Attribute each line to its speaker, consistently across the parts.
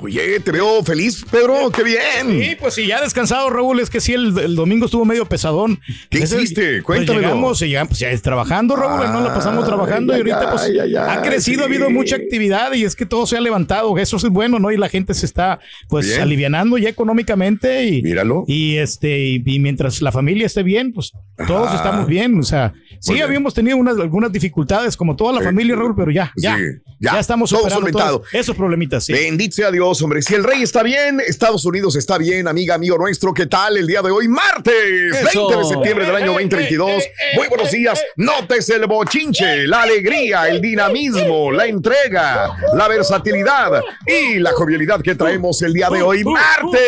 Speaker 1: Oye, te veo feliz, Pedro, qué bien.
Speaker 2: Sí, pues sí, ya descansado, Raúl, es que sí, el, el domingo estuvo medio pesadón.
Speaker 1: ¿Qué hiciste?
Speaker 2: Pues
Speaker 1: Cuéntamelo.
Speaker 2: llegamos, y ya, pues ya es trabajando, Raúl, no la pasamos trabajando y ahorita pues ha crecido,
Speaker 1: sí.
Speaker 2: ha habido mucha actividad y es que todo se ha levantado, eso es bueno, ¿no? Y la gente se está pues
Speaker 1: Bien.
Speaker 2: alivianando ya económicamente y,
Speaker 1: Míralo.
Speaker 2: y este y, y mientras la familia esté bien, pues todos
Speaker 1: Ajá.
Speaker 2: estamos bien, o sea, sí
Speaker 1: bien.
Speaker 2: habíamos tenido unas algunas dificultades como toda la
Speaker 1: Sí.
Speaker 2: familia, Raúl, pero ya, ya,
Speaker 1: Sí,
Speaker 2: ya, estamos superando todos esos problemitas, sí.
Speaker 1: Bendito sea Dios, hombre. Si el rey está bien, Estados Unidos está bien, amiga, amigo nuestro. ¿Qué tal el día de hoy? Martes,
Speaker 3: Eso.
Speaker 1: 20 de septiembre del año 2022. Muy buenos días. Notes el bochinche, la alegría, el dinamismo, la entrega, la versatilidad y la jovialidad que traemos el día de hoy, martes,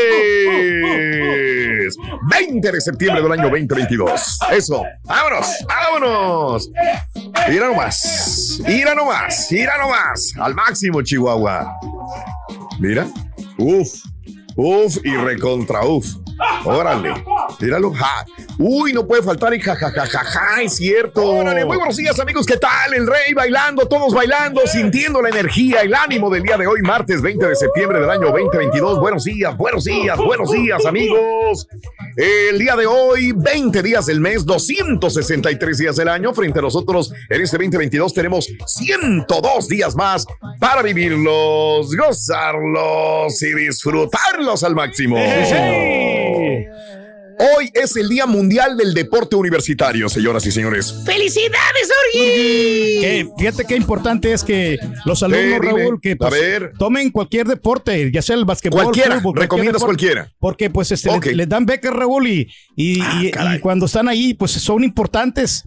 Speaker 1: 20 de septiembre del año 2022. Eso, vámonos, vámonos. Mira nomás, mira nomás, mira nomás. Al máximo, Chihuahua. Mira. Uf. Uf y recontra uf. Órale. Míralo. Ja. Uy, no puede faltar el jajajajaja, es cierto. Órale, muy buenos días, amigos. ¿Qué tal? El rey bailando, todos bailando, sintiendo la energía, el ánimo del día de hoy, martes 20 de septiembre del año 2022. Buenos días, buenos días, buenos días, amigos. El día de hoy, 20 días del mes, 263 días del año. Frente a nosotros, en este 2022 tenemos 102 días más para vivirlos, gozarlos y disfrutarlos al máximo. Hoy es el Día Mundial del Deporte Universitario, señoras y señores.
Speaker 4: ¡Felicidades, Orgi!
Speaker 2: Que, fíjate qué importante es que los alumnos,
Speaker 1: Eh, dime.
Speaker 2: Raúl, que
Speaker 1: A
Speaker 2: pues,
Speaker 1: ver.
Speaker 2: tomen cualquier deporte, ya sea el basquetbol,
Speaker 1: Cualquiera,
Speaker 2: fútbol, cualquier
Speaker 1: recomiendas
Speaker 2: deporte,
Speaker 1: cualquiera.
Speaker 2: Porque pues este, les, dan becas, Raúl, y, y,
Speaker 1: Ah,
Speaker 2: y cuando están ahí, pues son importantes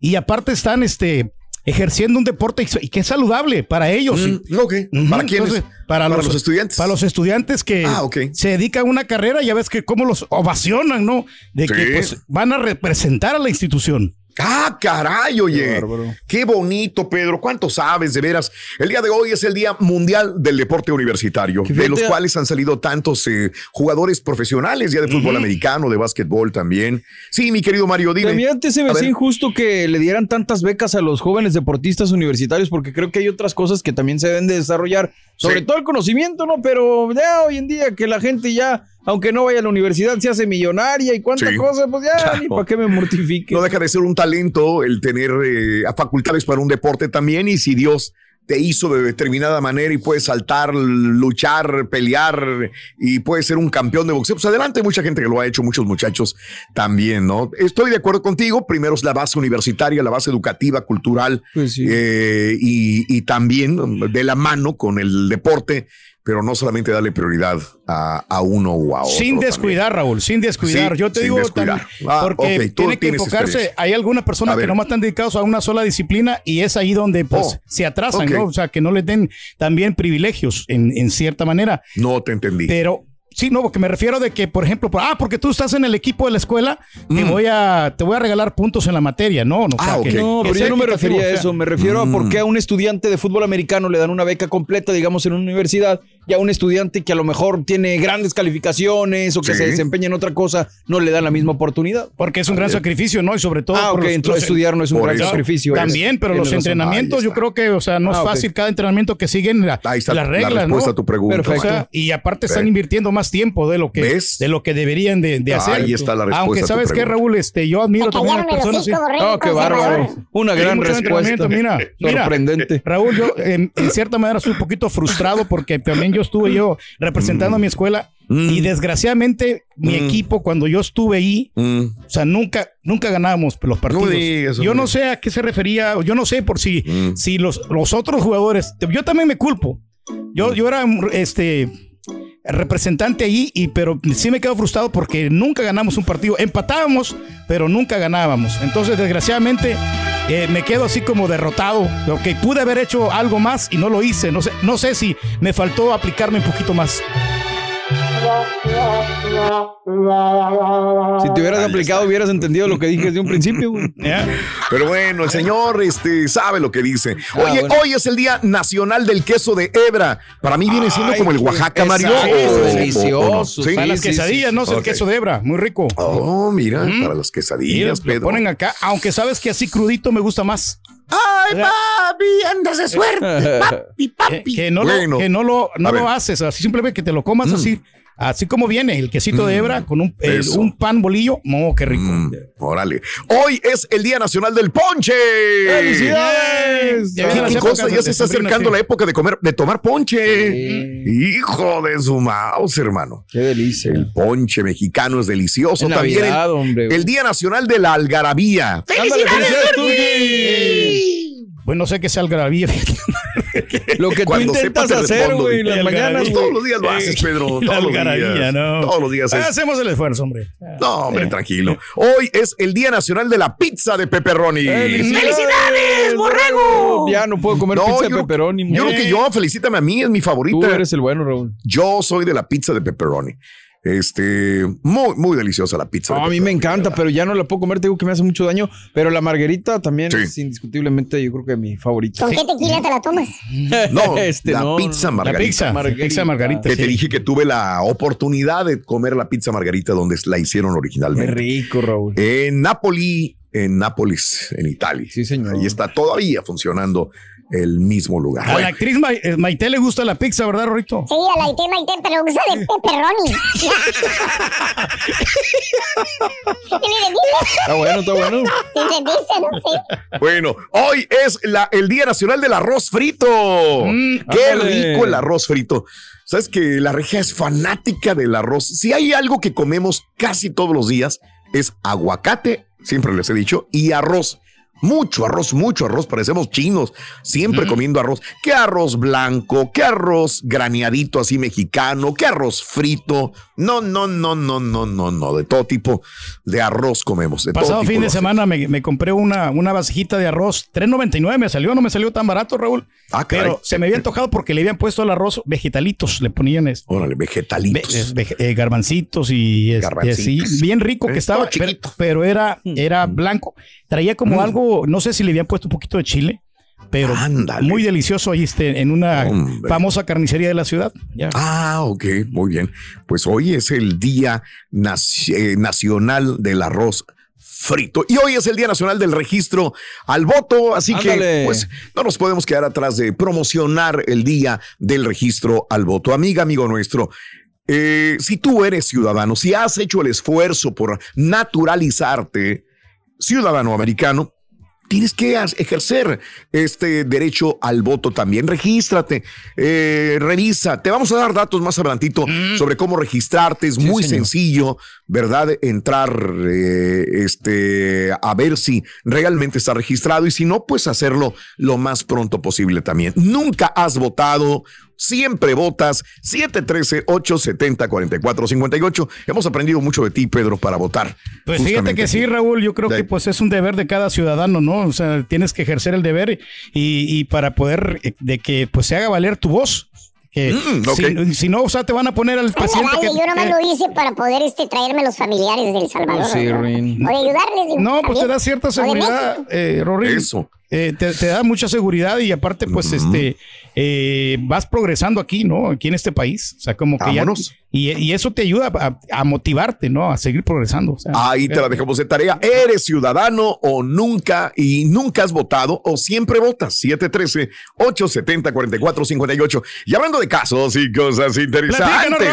Speaker 2: y aparte están este, ejerciendo un deporte y- que es saludable para ellos.
Speaker 1: Mm, ok. ¿Para quiénes?
Speaker 2: entonces, para,
Speaker 1: ¿Para
Speaker 2: los,
Speaker 1: los estudiantes?
Speaker 2: Para los estudiantes que
Speaker 1: Ah,
Speaker 2: se dedican a una carrera, ya ves que cómo los ovacionan, ¿no? De que pues, van a representar a la institución.
Speaker 1: Ah, caray, oye. Qué bonito, Pedro. ¿Cuánto sabes de veras? El día de hoy es el Día Mundial del Deporte Universitario, de los cuales han salido tantos eh, jugadores profesionales ya de fútbol americano, de básquetbol también. Sí, mi querido Mario, dime.
Speaker 3: También antes se me hacía injusto que le dieran tantas becas a los jóvenes deportistas universitarios, porque creo que hay otras cosas que también se deben de desarrollar, sobre
Speaker 1: Sí.
Speaker 3: todo el conocimiento, ¿no? Pero ya hoy en día que la gente ya, aunque no vaya a la universidad, se hace millonaria y cuánta
Speaker 1: Sí.
Speaker 3: cosa, pues ya
Speaker 1: Claro.
Speaker 3: ni para qué me mortifique.
Speaker 1: No deja de ser un talento el tener eh, facultades para un deporte también y si Dios te hizo de determinada manera y puedes saltar, luchar, pelear y puedes ser un campeón de boxeo, pues adelante, hay mucha gente que lo ha hecho, muchos muchachos también, ¿no? Estoy de acuerdo contigo, primero es la base universitaria, la base educativa, cultural
Speaker 3: Pues sí.
Speaker 1: eh, y, y también de la mano con el deporte, pero no solamente darle prioridad a, a uno o a otro.
Speaker 2: Sin
Speaker 1: también.
Speaker 2: descuidar, Raúl, sin descuidar.
Speaker 1: Sí,
Speaker 2: Yo te digo también,
Speaker 1: Ah,
Speaker 2: porque tiene que enfocarse. Hay algunas personas que nomás están dedicados a una sola disciplina y es ahí donde pues
Speaker 1: Oh,
Speaker 2: se atrasan. ¿no? O sea, que no les den también privilegios en, en cierta manera.
Speaker 1: No te entendí.
Speaker 2: Pero sí, no, porque me refiero de que, por ejemplo, por- ah, porque tú estás en el equipo de la escuela, te
Speaker 1: Mm.
Speaker 2: voy a te voy a regalar puntos en la materia, no, no. o sea,
Speaker 1: Ah,
Speaker 2: que-
Speaker 1: ok.
Speaker 3: No,
Speaker 2: que
Speaker 3: pero yo no me refería a
Speaker 2: o sea,
Speaker 3: eso, me refiero a por qué a un estudiante de fútbol americano le dan una beca completa, digamos, en una universidad, y a un estudiante que a lo mejor tiene grandes calificaciones o que
Speaker 1: Sí.
Speaker 3: se desempeña en otra cosa, no le dan la misma oportunidad.
Speaker 2: Porque es un gran sacrificio, ¿no? Y sobre todo.
Speaker 3: Ah, ok,
Speaker 2: los-
Speaker 3: entonces
Speaker 2: los-
Speaker 3: estudiar no es un gran
Speaker 1: eso.
Speaker 3: sacrificio.
Speaker 2: También, pero los entrenamientos, yo creo que, o sea, no es
Speaker 3: Ah, ok.
Speaker 2: fácil cada entrenamiento que siguen la- las
Speaker 1: la
Speaker 2: reglas,
Speaker 1: respuesta
Speaker 2: ¿no?
Speaker 1: a tu pregunta.
Speaker 3: Perfecto.
Speaker 2: O sea, y aparte están invirtiendo más tiempo de lo que,
Speaker 1: ¿Ves?
Speaker 2: de lo que deberían de, de
Speaker 1: Ahí
Speaker 2: hacer.
Speaker 1: está la respuesta
Speaker 2: Aunque sabes qué,
Speaker 1: pregunta.
Speaker 2: Raúl, este, yo admiro también a las personas. sí.
Speaker 3: Oh, qué bárbaro. Una gran respuesta.
Speaker 2: Mira, mira.
Speaker 3: Sorprendente.
Speaker 2: Raúl, yo en, en cierta manera estoy un poquito frustrado porque también yo estuve yo representando a mi escuela y desgraciadamente mi
Speaker 1: Mm.
Speaker 2: equipo cuando yo estuve ahí,
Speaker 1: Mm.
Speaker 2: o sea, nunca, nunca ganábamos los partidos.
Speaker 1: digas,
Speaker 2: yo no sé a qué se refería, yo no sé por si,
Speaker 1: Mm.
Speaker 2: si los, los otros jugadores, yo también me culpo. Yo, yo era, este, representante ahí, y, pero sí me quedo frustrado porque nunca ganamos un partido. Empatábamos, pero nunca ganábamos. Entonces, desgraciadamente, eh, me quedo así como derrotado. Ok, pude haber hecho algo más y no lo hice. No sé, no sé si me faltó aplicarme un poquito más.
Speaker 3: Si te hubieras aplicado, hubieras entendido lo que dije desde un principio,
Speaker 1: Pero bueno, el señor este, sabe lo que dice. Ah, Oye, hoy es el Día Nacional del Queso de Hebra. Para mí viene siendo como el Oaxaca, Mario.
Speaker 2: delicioso. Para las quesadillas, no es el queso de Hebra. Muy rico.
Speaker 1: Oh, mira, para las quesadillas,
Speaker 2: Pedro. Lo ponen acá, aunque sabes que así crudito me gusta más.
Speaker 4: ¡Ay, papi! ¡Andas de suerte! ¡Papi, papi!
Speaker 2: Que, no, lo, que no lo, no lo haces, así simplemente que te lo comas mm. así Así como viene el quesito de mm, hebra con un, un pan bolillo. ¡Oh, qué rico! Mm,
Speaker 1: órale. Hoy es el Día Nacional del Ponche.
Speaker 3: ¡Felicidades!
Speaker 1: Ya, ya se está acercando la época de comer, de tomar ponche. Hijo de su mouse, hermano.
Speaker 3: Qué delicia.
Speaker 1: El ponche mexicano es delicioso. También el, Día Nacional de la Algarabía.
Speaker 4: ¡Felicidades,
Speaker 2: bueno, no sé qué sea algarabía.
Speaker 3: lo que tú intentas hacer, güey, las mañanas.
Speaker 1: Todos los días lo haces, Pedro. Todos los días.
Speaker 2: No.
Speaker 1: Todos los días.
Speaker 2: Hacemos el esfuerzo, hombre.
Speaker 1: No, hombre, tranquilo. Hoy es el Día Nacional de la Pizza de Pepperoni.
Speaker 4: ¡Felicidades, borrego!
Speaker 3: Ya no puedo comer pizza de pepperoni.
Speaker 1: Yo lo que yo, felicítame a mí, es mi favorita.
Speaker 3: Tú eres el bueno, Raúl.
Speaker 1: Yo soy de la pizza de pepperoni. Este, muy, muy deliciosa la pizza.
Speaker 3: a mí me encanta, pero ya no la puedo comer, tengo que me hace mucho daño. Pero la margarita también es indiscutiblemente, yo creo que mi favorita.
Speaker 4: ¿Con qué tequila te la tomas?
Speaker 1: No, este, la pizza margarita.
Speaker 2: La pizza, margarita.
Speaker 1: Que te dije que tuve la oportunidad de comer la pizza margarita donde la hicieron originalmente.
Speaker 3: Qué rico, Raúl.
Speaker 1: En Napoli, en Nápoles, en Italia.
Speaker 3: Sí, señor.
Speaker 1: Ahí está todavía funcionando el mismo lugar.
Speaker 2: A la actriz eh, Maite le gusta la pizza, ¿verdad, Rorito?
Speaker 4: Sí, a la actriz Maite, pero le gusta de pepperoni.
Speaker 3: está bueno, está bueno.
Speaker 1: Bueno, hoy es la, el Día Nacional del Arroz Frito. Mm, Qué rico el arroz frito. Sabes que la regia es fanática del arroz. Si hay algo que comemos casi todos los días, es aguacate, siempre les he dicho, y arroz. Mucho arroz, mucho arroz, parecemos chinos, siempre comiendo arroz. ¿Qué arroz blanco? ¿Qué arroz graneadito así mexicano? ¿Qué arroz frito? No, no, no, no, no, no, no, de todo tipo de arroz comemos. De
Speaker 2: Pasado fin de semana me, compré una, una vasijita de arroz, 3.99 me salió, no me salió tan barato, Raúl. Ah, Pero se me había antojado porque le habían puesto el arroz vegetalitos, le ponían eso.
Speaker 1: Órale, vegetalitos.
Speaker 2: Eh, garbancitos y, bien rico que estaba, pero, era, era blanco. Traía como mm. algo no sé si le habían puesto un poquito de chile, pero muy delicioso ahí este, en una famosa carnicería de la ciudad.
Speaker 1: Ah, ok, muy bien. Pues hoy es el Día eh, Nacional del Arroz frito. Y hoy es el Día Nacional del Registro al Voto, así que pues no nos podemos quedar atrás de promocionar el Día del Registro al Voto. Amiga, amigo nuestro, eh, si tú eres ciudadano, si has hecho el esfuerzo por naturalizarte ciudadano americano, tienes que ejercer este derecho al voto también. Regístrate, eh, revisa. Te vamos a dar datos más adelantito mm. sobre cómo registrarte. Es muy sencillo, ¿verdad? Entrar eh, este, a ver si realmente está registrado y si no, pues hacerlo lo más pronto posible también. Nunca has votado siempre votas 713-870-4458. Hemos aprendido mucho de ti, Pedro, para votar.
Speaker 2: Pues fíjate que sí, Raúl, yo creo que pues es un deber de cada ciudadano, ¿no? O sea, tienes que ejercer el deber y, y para poder eh, de que pues se haga valer tu voz. Mm, si, no, o sea, te van a poner al presidente.
Speaker 4: que, yo nomás lo hice para poder este, traerme los familiares del Salvador. Sí, ¿no? O ayudarles.
Speaker 2: no, pues te da cierta seguridad, eh, Eso. Eh, te, da mucha seguridad y aparte, pues, este, eh, vas progresando aquí, ¿no? Aquí en este país. O sea, como que ya. Y, eso te ayuda a, motivarte, ¿no? A seguir progresando.
Speaker 1: Ahí te la dejamos de tarea. ¿Eres ciudadano o nunca y nunca has votado o siempre votas? 713-870-4458. Y hablando de casos y cosas interesantes.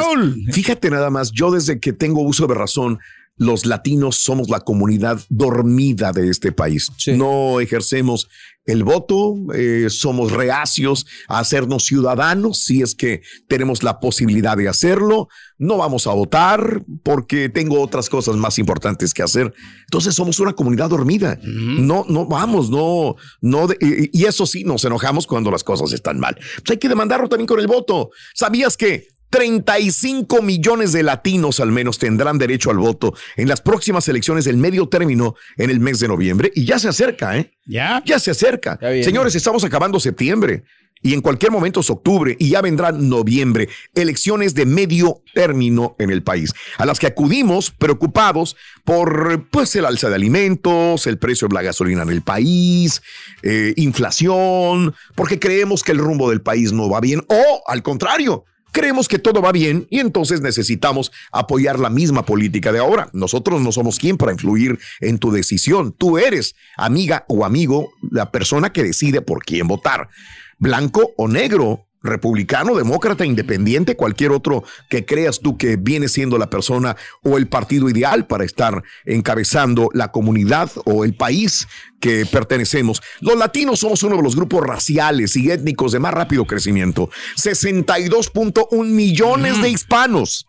Speaker 1: Fíjate nada más, yo desde que tengo uso de razón, los latinos somos la comunidad dormida de este país. No ejercemos el voto, eh, somos reacios a hacernos ciudadanos si es que tenemos la posibilidad de hacerlo. No vamos a votar porque tengo otras cosas más importantes que hacer. Entonces somos una comunidad dormida. No, no vamos, no, no. y eso sí, nos enojamos cuando las cosas están mal. Pues hay que demandarlo también con el voto. ¿Sabías que 35 millones de latinos al menos tendrán derecho al voto en las próximas elecciones del medio término en el mes de noviembre y ya se acerca, ¿eh?
Speaker 2: Ya.
Speaker 1: Ya se acerca. Señores, estamos acabando septiembre y en cualquier momento es octubre y ya vendrá noviembre, elecciones de medio término en el país, a las que acudimos preocupados por pues el alza de alimentos, el precio de la gasolina en el país, eh, inflación, porque creemos que el rumbo del país no va bien o al contrario, creemos que todo va bien y entonces necesitamos apoyar la misma política de ahora. Nosotros no somos quien para influir en tu decisión. Tú eres amiga o amigo, la persona que decide por quién votar, blanco o negro republicano, demócrata, independiente, cualquier otro que creas tú que viene siendo la persona o el partido ideal para estar encabezando la comunidad o el país que pertenecemos. Los latinos somos uno de los grupos raciales y étnicos de más rápido crecimiento. 62.1 millones de hispanos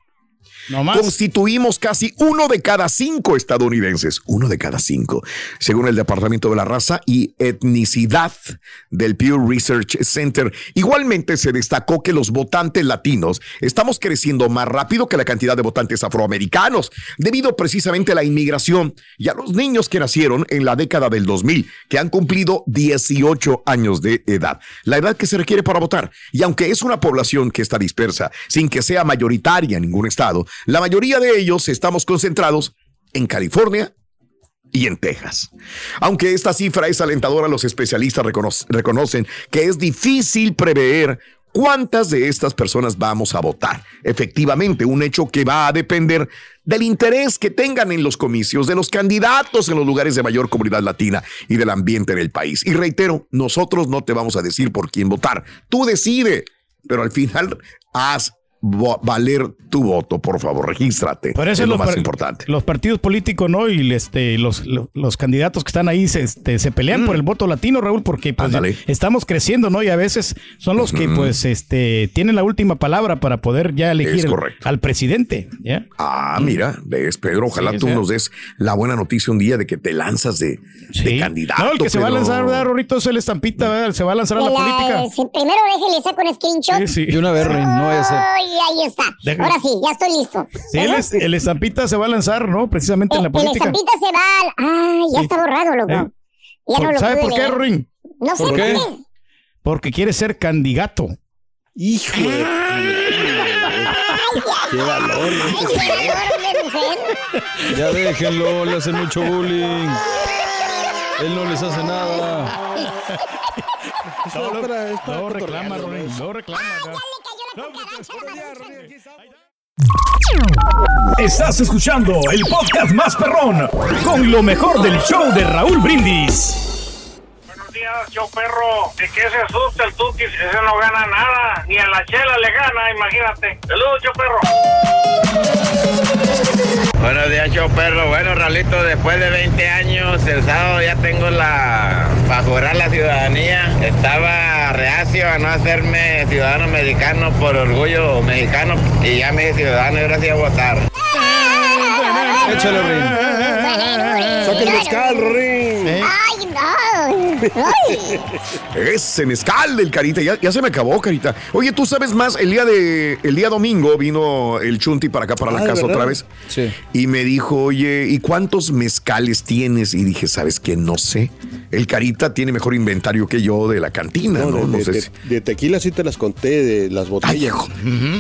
Speaker 1: Constituimos casi uno de cada cinco estadounidenses, uno de cada cinco, según el Departamento de la Raza y Etnicidad del Pew Research Center. Igualmente se destacó que los votantes latinos estamos creciendo más rápido que la cantidad de votantes afroamericanos, debido precisamente a la inmigración y a los niños que nacieron en la década del 2000, que han cumplido 18 años de edad, la edad que se requiere para votar. Y aunque es una población que está dispersa, sin que sea mayoritaria en ningún estado, la mayoría de ellos estamos concentrados en California y en Texas. Aunque esta cifra es alentadora, los especialistas reconocen que es difícil prever cuántas de estas personas vamos a votar. Efectivamente, un hecho que va a depender del interés que tengan en los comicios de los candidatos en los lugares de mayor comunidad latina y del ambiente en el país. Y reitero, nosotros no te vamos a decir por quién votar. Tú decide, pero al final haz valer tu voto, por favor, regístrate.
Speaker 2: Por eso es lo más importante. Los partidos políticos, ¿no? Y este, los, los, candidatos que están ahí se, este, se pelean por mm. el voto latino, Raúl, porque pues, estamos creciendo, ¿no? Y a veces son los que, pues, este, tienen la última palabra para poder ya elegir al presidente. ¿ya?
Speaker 1: Ah, mira, ves, Pedro, ojalá tú nos des la buena noticia un día de que te lanzas de, candidato. No,
Speaker 2: el que se va a lanzar, ¿verdad, Rorrito? Es el estampita, ¿verdad? Se va a lanzar a la, política.
Speaker 4: primero déjele saco un screenshot.
Speaker 3: Sí, Y una vez, no vaya a
Speaker 4: ahí está. Ahora sí, ya estoy listo.
Speaker 2: Sí, el, estampita se va a lanzar, ¿no? Precisamente en la política.
Speaker 4: El estampita se va. Ay, ya está borrado, loco. Ya no lo
Speaker 2: ¿Sabe por qué, Ring?
Speaker 4: No sé por qué.
Speaker 2: Porque quiere ser candidato.
Speaker 3: Hijo de... ¡Qué valor! Ya déjenlo, le hacen mucho bullying. Él no les hace nada.
Speaker 2: No, reclama, Ronnie. No reclama.
Speaker 5: Estás escuchando el podcast más perrón con lo mejor del show de Raúl Brindis.
Speaker 6: Buenos días, show perro. ¿De qué se asusta el Tuki? Ese no gana nada. Ni a la chela le gana, imagínate. Saludos, show
Speaker 7: perro. Buenos días, show perro. Bueno, Ralito, después de 20 años, el sábado ya tengo la. para jurar la ciudadanía. Estaba reacio a no hacerme ciudadano mexicano por orgullo mexicano y ya me hice ciudadano y ahora sí a votar.
Speaker 3: Échale, Rin. Saca el mezcal, Rin.
Speaker 4: Ay, no.
Speaker 1: Ese mezcal del Carita, ya, se me acabó, Carita. Oye, ¿tú sabes más? El día de el día domingo vino el Chunti para acá, para la casa otra vez.
Speaker 3: Sí.
Speaker 1: Y me dijo, oye, ¿y cuántos mezcales tienes? Y dije, ¿sabes qué? No sé. El Carita tiene mejor inventario que yo de la cantina, ¿no?
Speaker 8: de, tequila sí te las conté, de las botellas.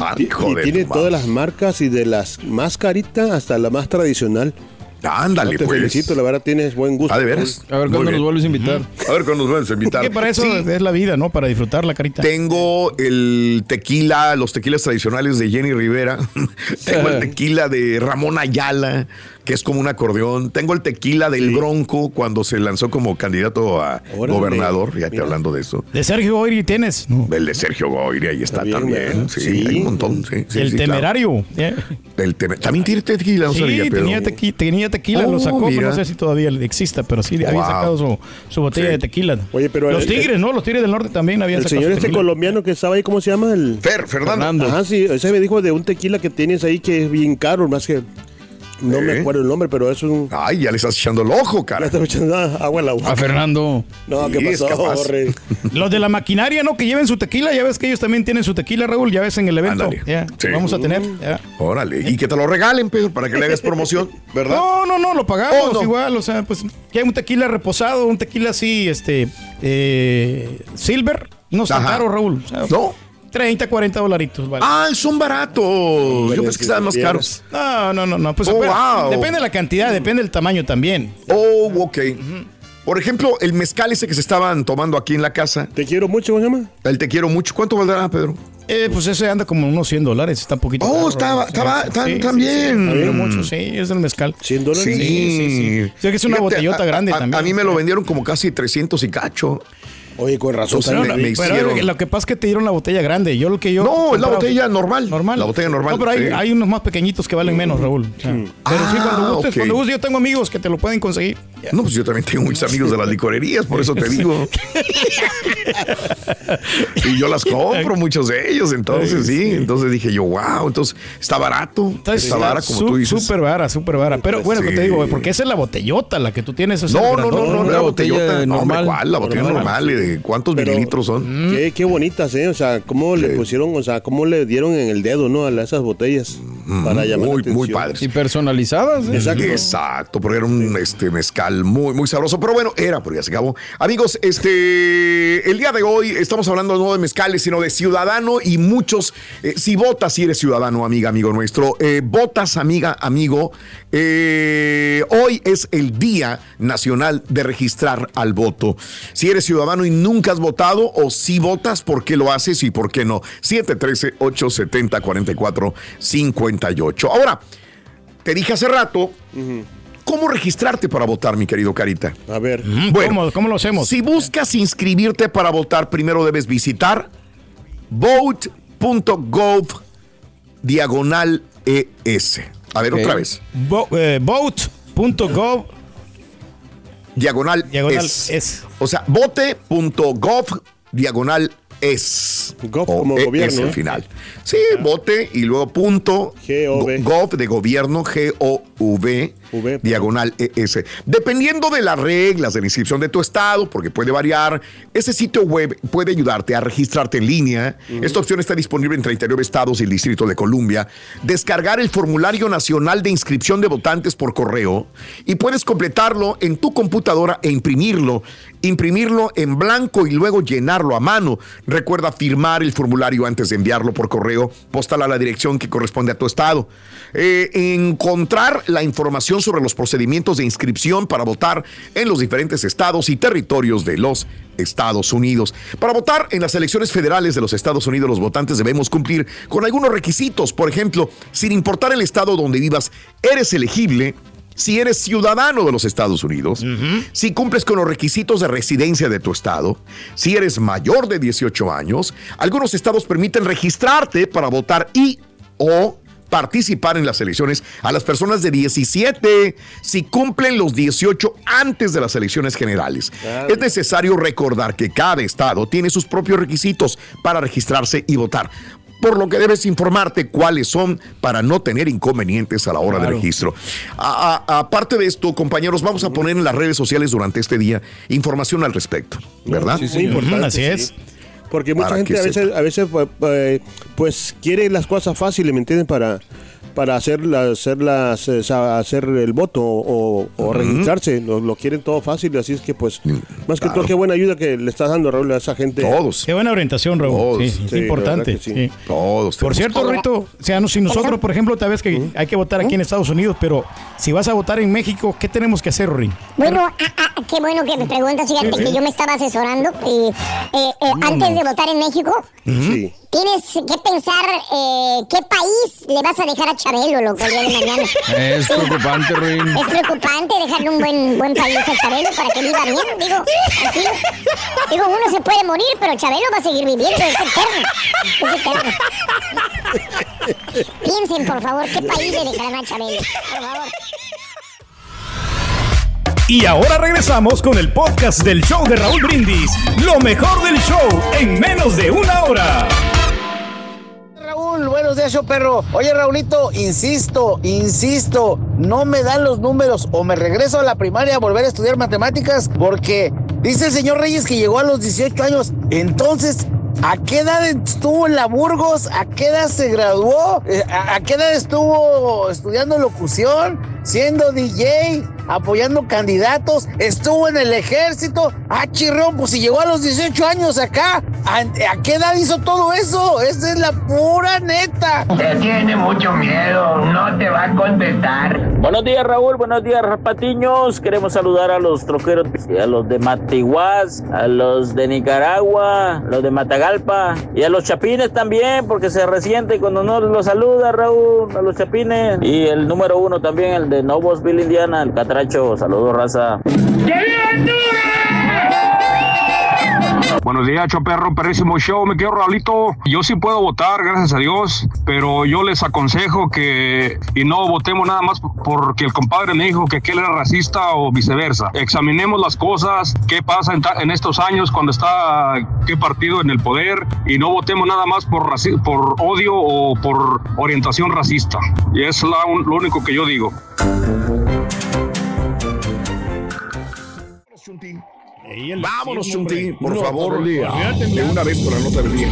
Speaker 1: Ay,
Speaker 8: y, tiene todas las marcas y de las más caritas hasta la más tradicional.
Speaker 1: Ándale,
Speaker 8: te
Speaker 1: pues.
Speaker 8: felicito, la verdad tienes buen gusto.
Speaker 1: ¿Ah, de veras?
Speaker 3: A ver cuándo nos vuelves a invitar.
Speaker 1: A ver cuándo nos vuelves a invitar.
Speaker 2: Que para eso es la vida, ¿no? Para disfrutar la carita.
Speaker 1: Tengo el tequila, los tequilas tradicionales de Jenny Rivera. Tengo el tequila de Ramón Ayala que es como un acordeón. Tengo el tequila del Bronco cuando se lanzó como candidato a gobernador, ya te hablando de eso.
Speaker 2: De Sergio Goyri tienes.
Speaker 1: El de Sergio Goyri, ahí está también. Sí, hay un montón.
Speaker 2: el temerario.
Speaker 1: El también tiene tequila, no
Speaker 2: sí, tenía, tenía, tequila, lo sacó, no sé si todavía exista, pero sí había sacado su, botella de tequila.
Speaker 8: Oye, pero
Speaker 2: Los Tigres, ¿no? Los Tigres del Norte también habían
Speaker 8: sacado. El señor este colombiano que estaba ahí, ¿cómo se llama? El
Speaker 1: Fer, Fernando.
Speaker 8: Ajá, sí, ese me dijo de un tequila que tienes ahí que es bien caro, más que No me acuerdo el nombre, pero es un.
Speaker 1: Ay, ya le estás echando el ojo, cara.
Speaker 8: estoy echando agua en la boca.
Speaker 3: A Fernando.
Speaker 8: No, ¿qué
Speaker 1: Sí,
Speaker 8: pasó?
Speaker 2: Los de la maquinaria, ¿no? Que lleven su tequila. Ya ves que ellos también tienen su tequila, Raúl. Ya ves en el evento.
Speaker 1: Ándale.
Speaker 2: Ya,
Speaker 1: Sí.
Speaker 2: Vamos a tener. ya.
Speaker 1: Órale. Y que te lo regalen, Pedro, para que le hagas promoción, ¿verdad?
Speaker 2: No, no, no, lo pagamos
Speaker 1: Oh, no.
Speaker 2: igual. O sea, pues que hay un tequila reposado, un tequila así, este, eh, silver. No está
Speaker 1: Ajá.
Speaker 2: caro, Raúl. O sea,
Speaker 1: No.
Speaker 2: 30, 40 dolaritos, vale.
Speaker 1: Ah, son baratos. Yo pensé que estaban más caros.
Speaker 2: No, no, no, no. Pues
Speaker 1: Oh,
Speaker 2: espera,
Speaker 1: wow.
Speaker 2: depende de la cantidad, depende del tamaño también.
Speaker 1: Oh, ok. Por ejemplo, el mezcal ese que se estaban tomando aquí en la casa,
Speaker 8: Te quiero mucho, ¿cómo se llama?
Speaker 1: el te quiero mucho. ¿Cuánto valdrá, Pedro?
Speaker 2: Eh, pues ese anda como unos 100 dólares, está un poquito.
Speaker 1: Oh, estaba- estaba- tan-
Speaker 2: sí,
Speaker 1: también.
Speaker 2: Sí, sí, mucho, sí, es el mezcal.
Speaker 8: 100 dólares.
Speaker 1: Sí,
Speaker 2: sí, sí. Sí, que es una botellota
Speaker 1: a-
Speaker 2: grande
Speaker 1: a-
Speaker 2: también.
Speaker 1: A mí me lo vendieron como casi 300 y cacho.
Speaker 8: Oye, con razón.
Speaker 1: O sea, me- me
Speaker 2: Pero
Speaker 1: hicieron-
Speaker 2: lo que pasa es que te dieron la botella grande. Yo lo que yo.
Speaker 1: No, es la botella normal.
Speaker 2: Normal.
Speaker 1: La botella normal,
Speaker 2: No, pero hay,
Speaker 1: sí.
Speaker 2: hay unos más pequeñitos que valen menos, Raúl. O sea, Pero sí,
Speaker 1: Ah,
Speaker 2: cuando gustes,
Speaker 1: ok.
Speaker 2: cuando gustes, yo tengo amigos que te lo pueden conseguir.
Speaker 1: No, pues yo también tengo muchos amigos de las licorerías, por eso te digo. y yo las compro, muchos de ellos, entonces sí. Entonces dije yo, wow, entonces está barato.
Speaker 2: Entonces,
Speaker 1: está barato, como
Speaker 2: su-
Speaker 1: tú dices.
Speaker 2: Súper vara, súper vara. Pero bueno,
Speaker 1: Sí.
Speaker 2: que te digo, porque esa es la botellota, la que tú tienes.
Speaker 1: No, no, no, no, la
Speaker 3: botella
Speaker 1: botellota
Speaker 3: normal.
Speaker 1: normal. ¿Cuál? La botella
Speaker 2: Normal.
Speaker 1: Normal. ¿de ¿Cuántos
Speaker 8: Pero-
Speaker 1: mililitros son?
Speaker 8: Qué, qué bonitas, ¿eh? O sea, cómo le pusieron, o sea, cómo le dieron en el dedo, ¿no? A esas botellas. Para llamar
Speaker 1: Muy,
Speaker 8: la
Speaker 1: muy padres.
Speaker 3: Y personalizadas. ¿eh?
Speaker 8: Exacto.
Speaker 1: Exacto, porque era un este, mezcal muy, muy sabroso. Pero bueno, era, porque ya se acabó. Amigos, este, el día de hoy estamos hablando no de mezcales, sino de ciudadano y muchos. eh, si votas, si eres ciudadano, amiga, amigo nuestro, eh, votas, amiga, amigo. Eh, hoy es el Día Nacional de Registrar al Voto. Si eres ciudadano y nunca has votado, o si votas, ¿por qué lo haces y por qué no? 713-870-4458. Ahora, te dije hace rato, ¿cómo registrarte para votar, mi querido Carita?
Speaker 8: A ver.
Speaker 2: Mm,
Speaker 1: Bueno,
Speaker 2: ¿Cómo, cómo lo hacemos?
Speaker 1: Si buscas inscribirte para votar, primero debes visitar vote.gov diagonal ES. A ver, otra vez.
Speaker 2: Vo- eh, vote.gov
Speaker 1: Diagonal,
Speaker 2: diagonal
Speaker 1: es.
Speaker 2: es.
Speaker 1: O sea, vote.gov diagonal es.
Speaker 8: Gov
Speaker 1: O
Speaker 8: como
Speaker 1: E-
Speaker 8: gobierno,
Speaker 1: Es el
Speaker 8: ¿eh?
Speaker 1: final. Sí, vote y luego punto.
Speaker 8: G-O-V.
Speaker 1: Gov de gobierno, G-O-V.
Speaker 8: V.
Speaker 1: Diagonal ES. Dependiendo de las reglas de la inscripción de tu estado, porque puede variar, ese sitio web puede ayudarte a registrarte en línea. Esta opción está disponible en 39 estados y el Distrito de Columbia. Descargar el formulario nacional de inscripción de votantes por correo y puedes completarlo en tu computadora e imprimirlo. Imprimirlo en blanco y luego llenarlo a mano. Recuerda firmar el formulario antes de enviarlo por correo postal a la dirección que corresponde a tu estado. Eh, encontrar la información sobre los procedimientos de inscripción para votar en los diferentes estados y territorios de los Estados Unidos. Para votar en las elecciones federales de los Estados Unidos, los votantes debemos cumplir con algunos requisitos. Por ejemplo, sin importar el estado donde vivas, eres elegible si eres ciudadano de los Estados Unidos, si cumples con los requisitos de residencia de tu estado, si eres mayor de 18 años, algunos estados permiten registrarte para votar y o participar en las elecciones a las personas de 17 si cumplen los 18 antes de las elecciones generales. Es necesario recordar que cada estado tiene sus propios requisitos para registrarse y votar. Por lo que debes informarte cuáles son para no tener inconvenientes a la hora de registro. A- a- aparte de esto, compañeros, vamos a poner en las redes sociales durante este día información al respecto, ¿verdad?
Speaker 8: Sí, muy importante.
Speaker 2: Así
Speaker 8: sí.
Speaker 2: es.
Speaker 8: Porque mucha
Speaker 1: Para
Speaker 8: gente a veces,
Speaker 1: sepa.
Speaker 8: a veces pues, eh, pues quiere las cosas fáciles, ¿me entienden? Para, para hacer, las, hacer, las, eh, hacer el voto o, o registrarse. Lo, lo quieren todo fácil, así es que pues, más que
Speaker 1: claro.
Speaker 8: todo, qué buena ayuda que le estás dando, Raúl, a esa gente.
Speaker 1: Todos.
Speaker 2: Qué buena orientación, Raúl.
Speaker 1: Todos.
Speaker 2: Sí,
Speaker 8: Sí,
Speaker 2: es
Speaker 8: la
Speaker 2: importante.
Speaker 8: sí.
Speaker 1: Todos.
Speaker 2: Por cierto, Rito, o sea, no, si nosotros, por ejemplo, tal vez que hay que votar aquí en Estados Unidos, pero si vas a votar en México, ¿qué tenemos que hacer, Rin?
Speaker 4: Bueno, ah, ah, qué bueno que me preguntas. Fíjate que yo me estaba asesorando y eh, eh, antes de votar en México,
Speaker 8: Sí.
Speaker 4: Tienes que pensar eh, qué país le vas a dejar a Chabelo, loco, el día de mañana.
Speaker 3: Es
Speaker 4: Sí.
Speaker 3: preocupante, Ruin.
Speaker 4: Es preocupante dejarle un buen, buen país a Chabelo para que viva bien, digo, tranquilo. Digo, uno se puede morir, pero Chabelo va a seguir viviendo, es eterno. Es eterno. Piensen, por favor, qué país le dejarán a Chabelo, por favor.
Speaker 5: Y ahora regresamos con el podcast del show de Raúl Brindis. Lo mejor del show en menos de una hora.
Speaker 9: Buenos días, yo perro. Oye, Raulito, insisto, insisto, no me dan los números o me regreso a la primaria a volver a estudiar matemáticas porque dice el señor Reyes que llegó a los 18 años. Entonces, ¿A qué edad estuvo en la Burgos? ¿A qué edad se graduó? Eh, ¿A qué edad estuvo estudiando locución? Siendo DJ, apoyando candidatos, estuvo en el ejército. Ah, chirrón, pues si llegó a los 18 años acá, ¿a, qué edad hizo todo eso? Esa es la pura neta.
Speaker 10: Te tiene mucho miedo, no te va a contestar.
Speaker 11: Buenos días, Raúl, buenos días, Patiños. Queremos saludar a los troqueros, a los de Matiguás, a los de Nicaragua, a los de Matagalpa y a los chapines también, porque se resiente cuando no los saluda, Raúl, a los chapines. Y el número uno también, el de Novosville, Indiana, el Catracho. Saludos, raza.
Speaker 12: Buenos días, Choperro, perrísimo show. Me quedo Raulito. Yo sí puedo votar, gracias a Dios, pero yo les aconsejo que y no votemos nada más porque el compadre me dijo que aquel era racista o viceversa. Examinemos las cosas, qué pasa en, estos años cuando está qué partido en el poder y no votemos nada más por, por odio o por orientación racista. Y es lo único que yo digo.
Speaker 1: Vámonos, Chunti, por favor, de una vez por la nota del día.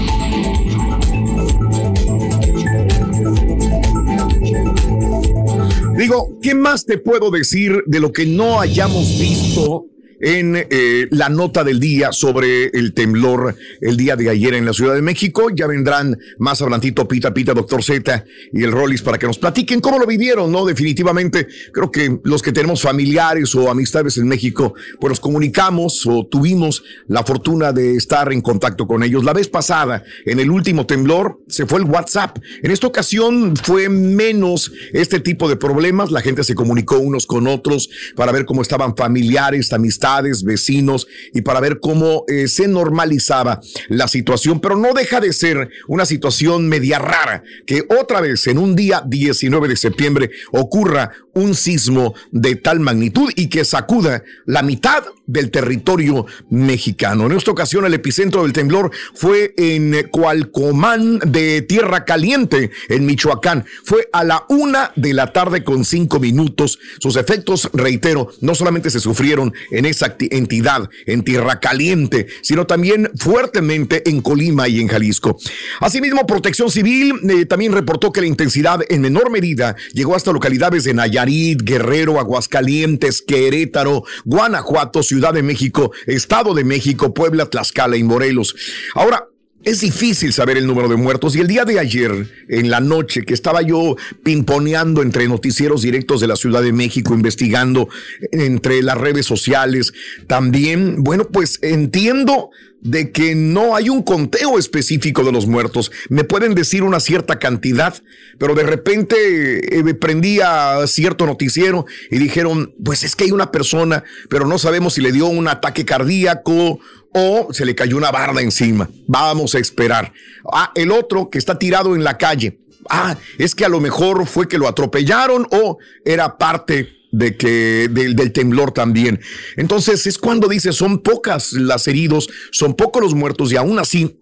Speaker 1: Digo, ¿qué más te puedo decir de lo que no hayamos visto en eh, la nota del día sobre el temblor el día de ayer en la Ciudad de México. Ya vendrán más adelantito Pita Pita, Doctor Z y el Rollis para que nos platiquen cómo lo vivieron, ¿no? Definitivamente, creo que los que tenemos familiares o amistades en México, pues nos comunicamos o tuvimos la fortuna de estar en contacto con ellos. La vez pasada, en el último temblor, se fue el WhatsApp. En esta ocasión fue menos este tipo de problemas. La gente se comunicó unos con otros para ver cómo estaban familiares, amistades vecinos y para ver cómo eh, se normalizaba la situación, pero no deja de ser una situación media rara que otra vez en un día 19 de septiembre ocurra un sismo de tal magnitud y que sacuda la mitad del territorio mexicano. En esta ocasión el epicentro del temblor fue en Cualcomán de Tierra Caliente, en Michoacán. Fue a la una de la tarde con cinco minutos. Sus efectos, reitero, no solamente se sufrieron en esa entidad, en Tierra Caliente, sino también fuertemente en Colima y en Jalisco. Asimismo, Protección Civil eh, también reportó que la intensidad en menor medida llegó hasta localidades de Nayarit, Guerrero, Aguascalientes, Querétaro, Guanajuato, Ciudad Ciudad de México, Estado de México, Puebla, Tlaxcala y Morelos. Ahora, es difícil saber el número de muertos y el día de ayer, en la noche, que estaba yo pimponeando entre noticieros directos de la Ciudad de México, investigando entre las redes sociales, también, bueno, pues entiendo de que no hay un conteo específico de los muertos. Me pueden decir una cierta cantidad, pero de repente eh, prendí a cierto noticiero y dijeron, pues es que hay una persona, pero no sabemos si le dio un ataque cardíaco o se le cayó una barda encima. Vamos a esperar. Ah, el otro que está tirado en la calle. Ah, es que a lo mejor fue que lo atropellaron o era parte de que del, temblor también. Entonces es cuando dice son pocas las heridos, son pocos los muertos y aún así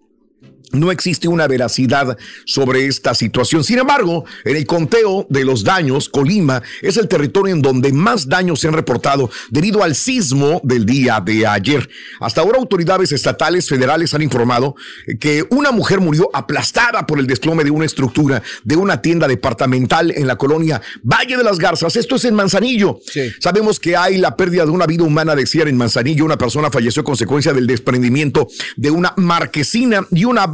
Speaker 1: no existe una veracidad sobre esta situación. Sin embargo, en el conteo de los daños, Colima es el territorio en donde más daños se han reportado debido al sismo del día de ayer. Hasta ahora autoridades estatales federales han informado que una mujer murió aplastada por el desplome de una estructura de una tienda departamental en la colonia Valle de las Garzas. Esto es en Manzanillo. Sabemos que hay la pérdida de una vida humana, decían en Manzanillo. Una persona falleció a consecuencia del desprendimiento de una marquesina y una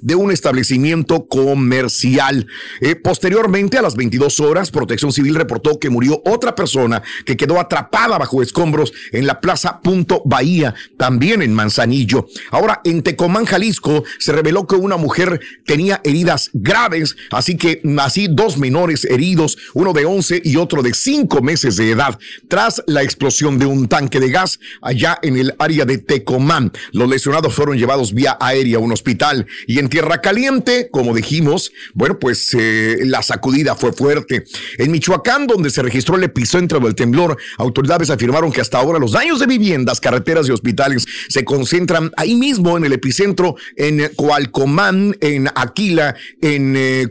Speaker 1: de un establecimiento comercial. Eh, posteriormente, a las 22 horas, Protección Civil reportó que murió otra persona que quedó atrapada bajo escombros en la Plaza Punto Bahía, también en Manzanillo. Ahora, en Tecomán, Jalisco, se reveló que una mujer tenía heridas graves, así que así dos menores heridos, uno de 11 y otro de 5 meses de edad, tras la explosión de un tanque de gas allá en el área de Tecomán. Los lesionados fueron llevados vía aérea a un hospital Y en Tierra Caliente, como dijimos, bueno, pues eh, la sacudida fue fuerte. En Michoacán, donde se registró el epicentro del temblor, autoridades afirmaron que hasta ahora los daños de viviendas, carreteras y hospitales se concentran ahí mismo en el epicentro, en Coalcomán, en Aquila, en eh.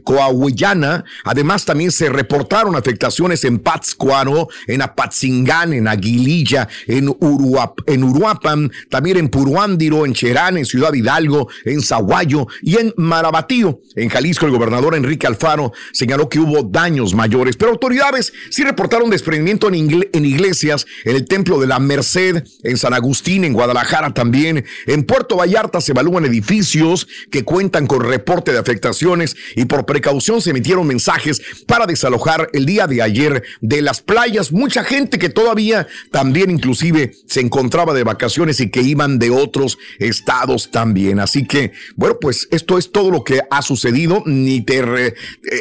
Speaker 1: Además, también se reportaron afectaciones en Pátzcuaro, en Apatzingán, en Aguililla, en, Uruap, en Uruapan, también en Puruándiro, en Cherán, en Ciudad Hidalgo, en Zaguayo y en Marabatío. En Jalisco, el gobernador Enrique Alfaro señaló que hubo daños mayores, pero autoridades sí reportaron desprendimiento en, en iglesias, en el Templo de la Merced, en San Agustín, en Guadalajara también. En Puerto Vallarta se evalúan edificios que cuentan con reporte de afectaciones y por precaución se emitieron mensajes para desalojar el día de ayer de las playas. Mucha gente que todavía también inclusive se encontraba de vacaciones y que iban de otros estados también. Así que, bueno, pues esto es todo lo que ha sucedido. Ni te eh,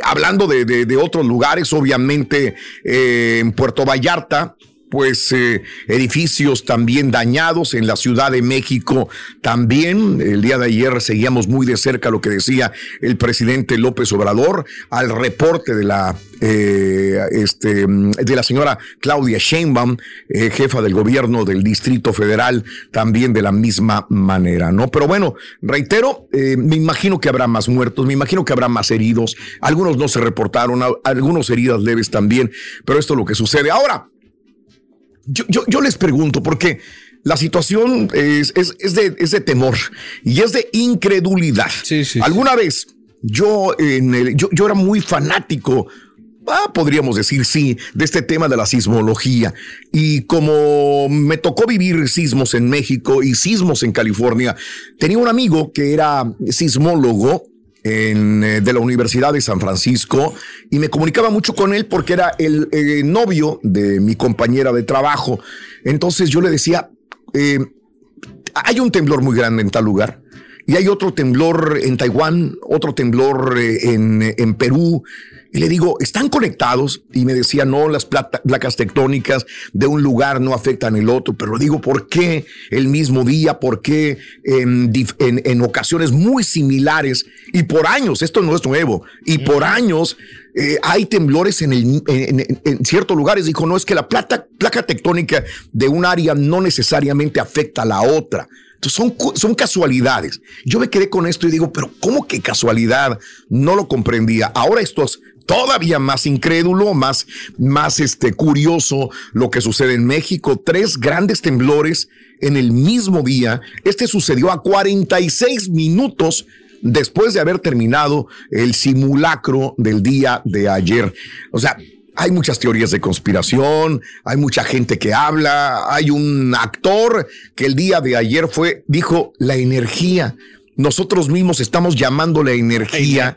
Speaker 1: hablando de, de, otros lugares, obviamente eh, en Puerto Vallarta pues eh, edificios también dañados en la Ciudad de México también. El día de ayer seguíamos muy de cerca lo que decía el presidente López Obrador al reporte de la eh, este de la señora Claudia Sheinbaum, eh, jefa del gobierno del Distrito Federal, también de la misma manera, ¿no? Pero bueno, reitero, me imagino que habrá más muertos, me imagino que habrá más heridos, algunos no se reportaron, algunos heridas leves también, pero esto es lo que sucede. Ahora, yo, les pregunto, porque la situación es, de, temor y es de incredulidad. Alguna vez yo, en yo, era muy fanático ah, podríamos decir sí, de este tema de la sismología. Y como me tocó vivir sismos en México y sismos en California, tenía un amigo que era sismólogo eh, de la Universidad de San Francisco y me comunicaba mucho con él porque era el eh, novio de mi compañera de trabajo. Entonces yo le decía, eh, hay un temblor muy grande en tal lugar. Y hay otro temblor en Taiwán, otro temblor en, en Perú, y le digo, ¿están conectados? Y me decía, no, las placas tectónicas de un lugar no afectan el otro. Pero digo, ¿por qué el mismo día? ¿Por qué en, ocasiones muy similares? Y por años, esto no es nuevo, y por años eh, hay temblores en, en, ciertos lugares. Dijo, no, es que la placa, placa tectónica de un área no necesariamente afecta a la otra. Entonces son, son casualidades. Yo me quedé con esto y digo, pero ¿cómo que casualidad? No lo comprendía. Ahora estos todavía más incrédulo, más, más este, curioso lo que sucede en México. Tres grandes temblores en el mismo día. Este sucedió a 46 minutos después de haber terminado el simulacro del día de ayer. O sea, hay muchas teorías de conspiración, hay mucha gente que habla, hay un actor que el día de ayer fue, dijo, la energía nosotros mismos estamos llamando la energía.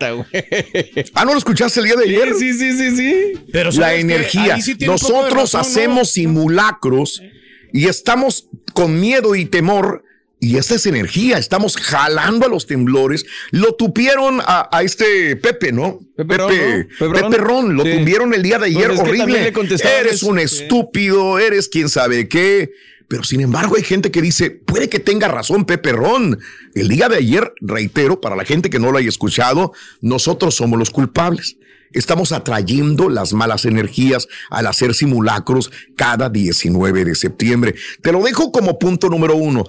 Speaker 1: ah, ¿no lo escuchaste el día de ayer?
Speaker 3: Sí, sí, sí, sí.
Speaker 1: Pero la energía. nosotros hacemos simulacros y estamos con miedo y temor. Y esta es energía, estamos jalando a los temblores. Lo tupieron a, este Pepe, ¿no?
Speaker 3: Pepe,
Speaker 1: Pepe, Ron, lo tuvieron el día de ayer, horrible. Eres un estúpido, eres quien sabe qué. Pero sin embargo hay gente que dice, puede que tenga razón Pepe Ron. El día de ayer, reitero, para la gente que no lo haya escuchado, nosotros somos los culpables. Estamos atrayendo las malas energías al hacer simulacros cada 19 de septiembre. Te lo dejo como punto número uno.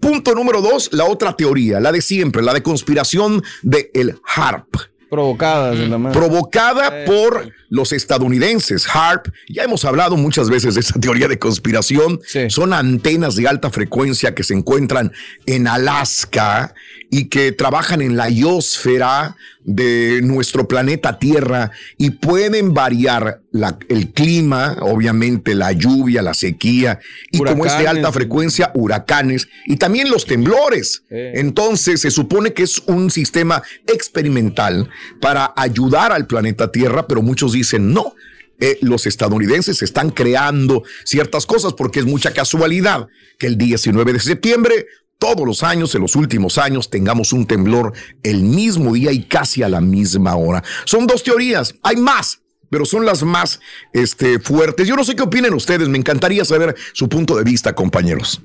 Speaker 1: Punto número dos, la otra teoría, la de siempre, la de conspiración de el HARP.
Speaker 3: Provocadas,
Speaker 1: Provocada por los estadounidenses. HARP, ya hemos hablado muchas veces de esa teoría de conspiración. Son antenas de alta frecuencia que se encuentran en Alaska y que trabajan en la iosfera de nuestro planeta Tierra y pueden variar el clima, obviamente la lluvia, la sequía y como es de alta frecuencia, huracanes y también los temblores. Entonces se supone que es un sistema experimental para ayudar al planeta Tierra, pero muchos dicen no. Eh, los estadounidenses están creando ciertas cosas porque es mucha casualidad que el 19 de septiembre todos los años, en los últimos años, tengamos un temblor el mismo día y casi a la misma hora. Son dos teorías, hay más, pero son las más este, fuertes. Yo no sé qué opinen ustedes, me encantaría saber su punto de vista, compañeros.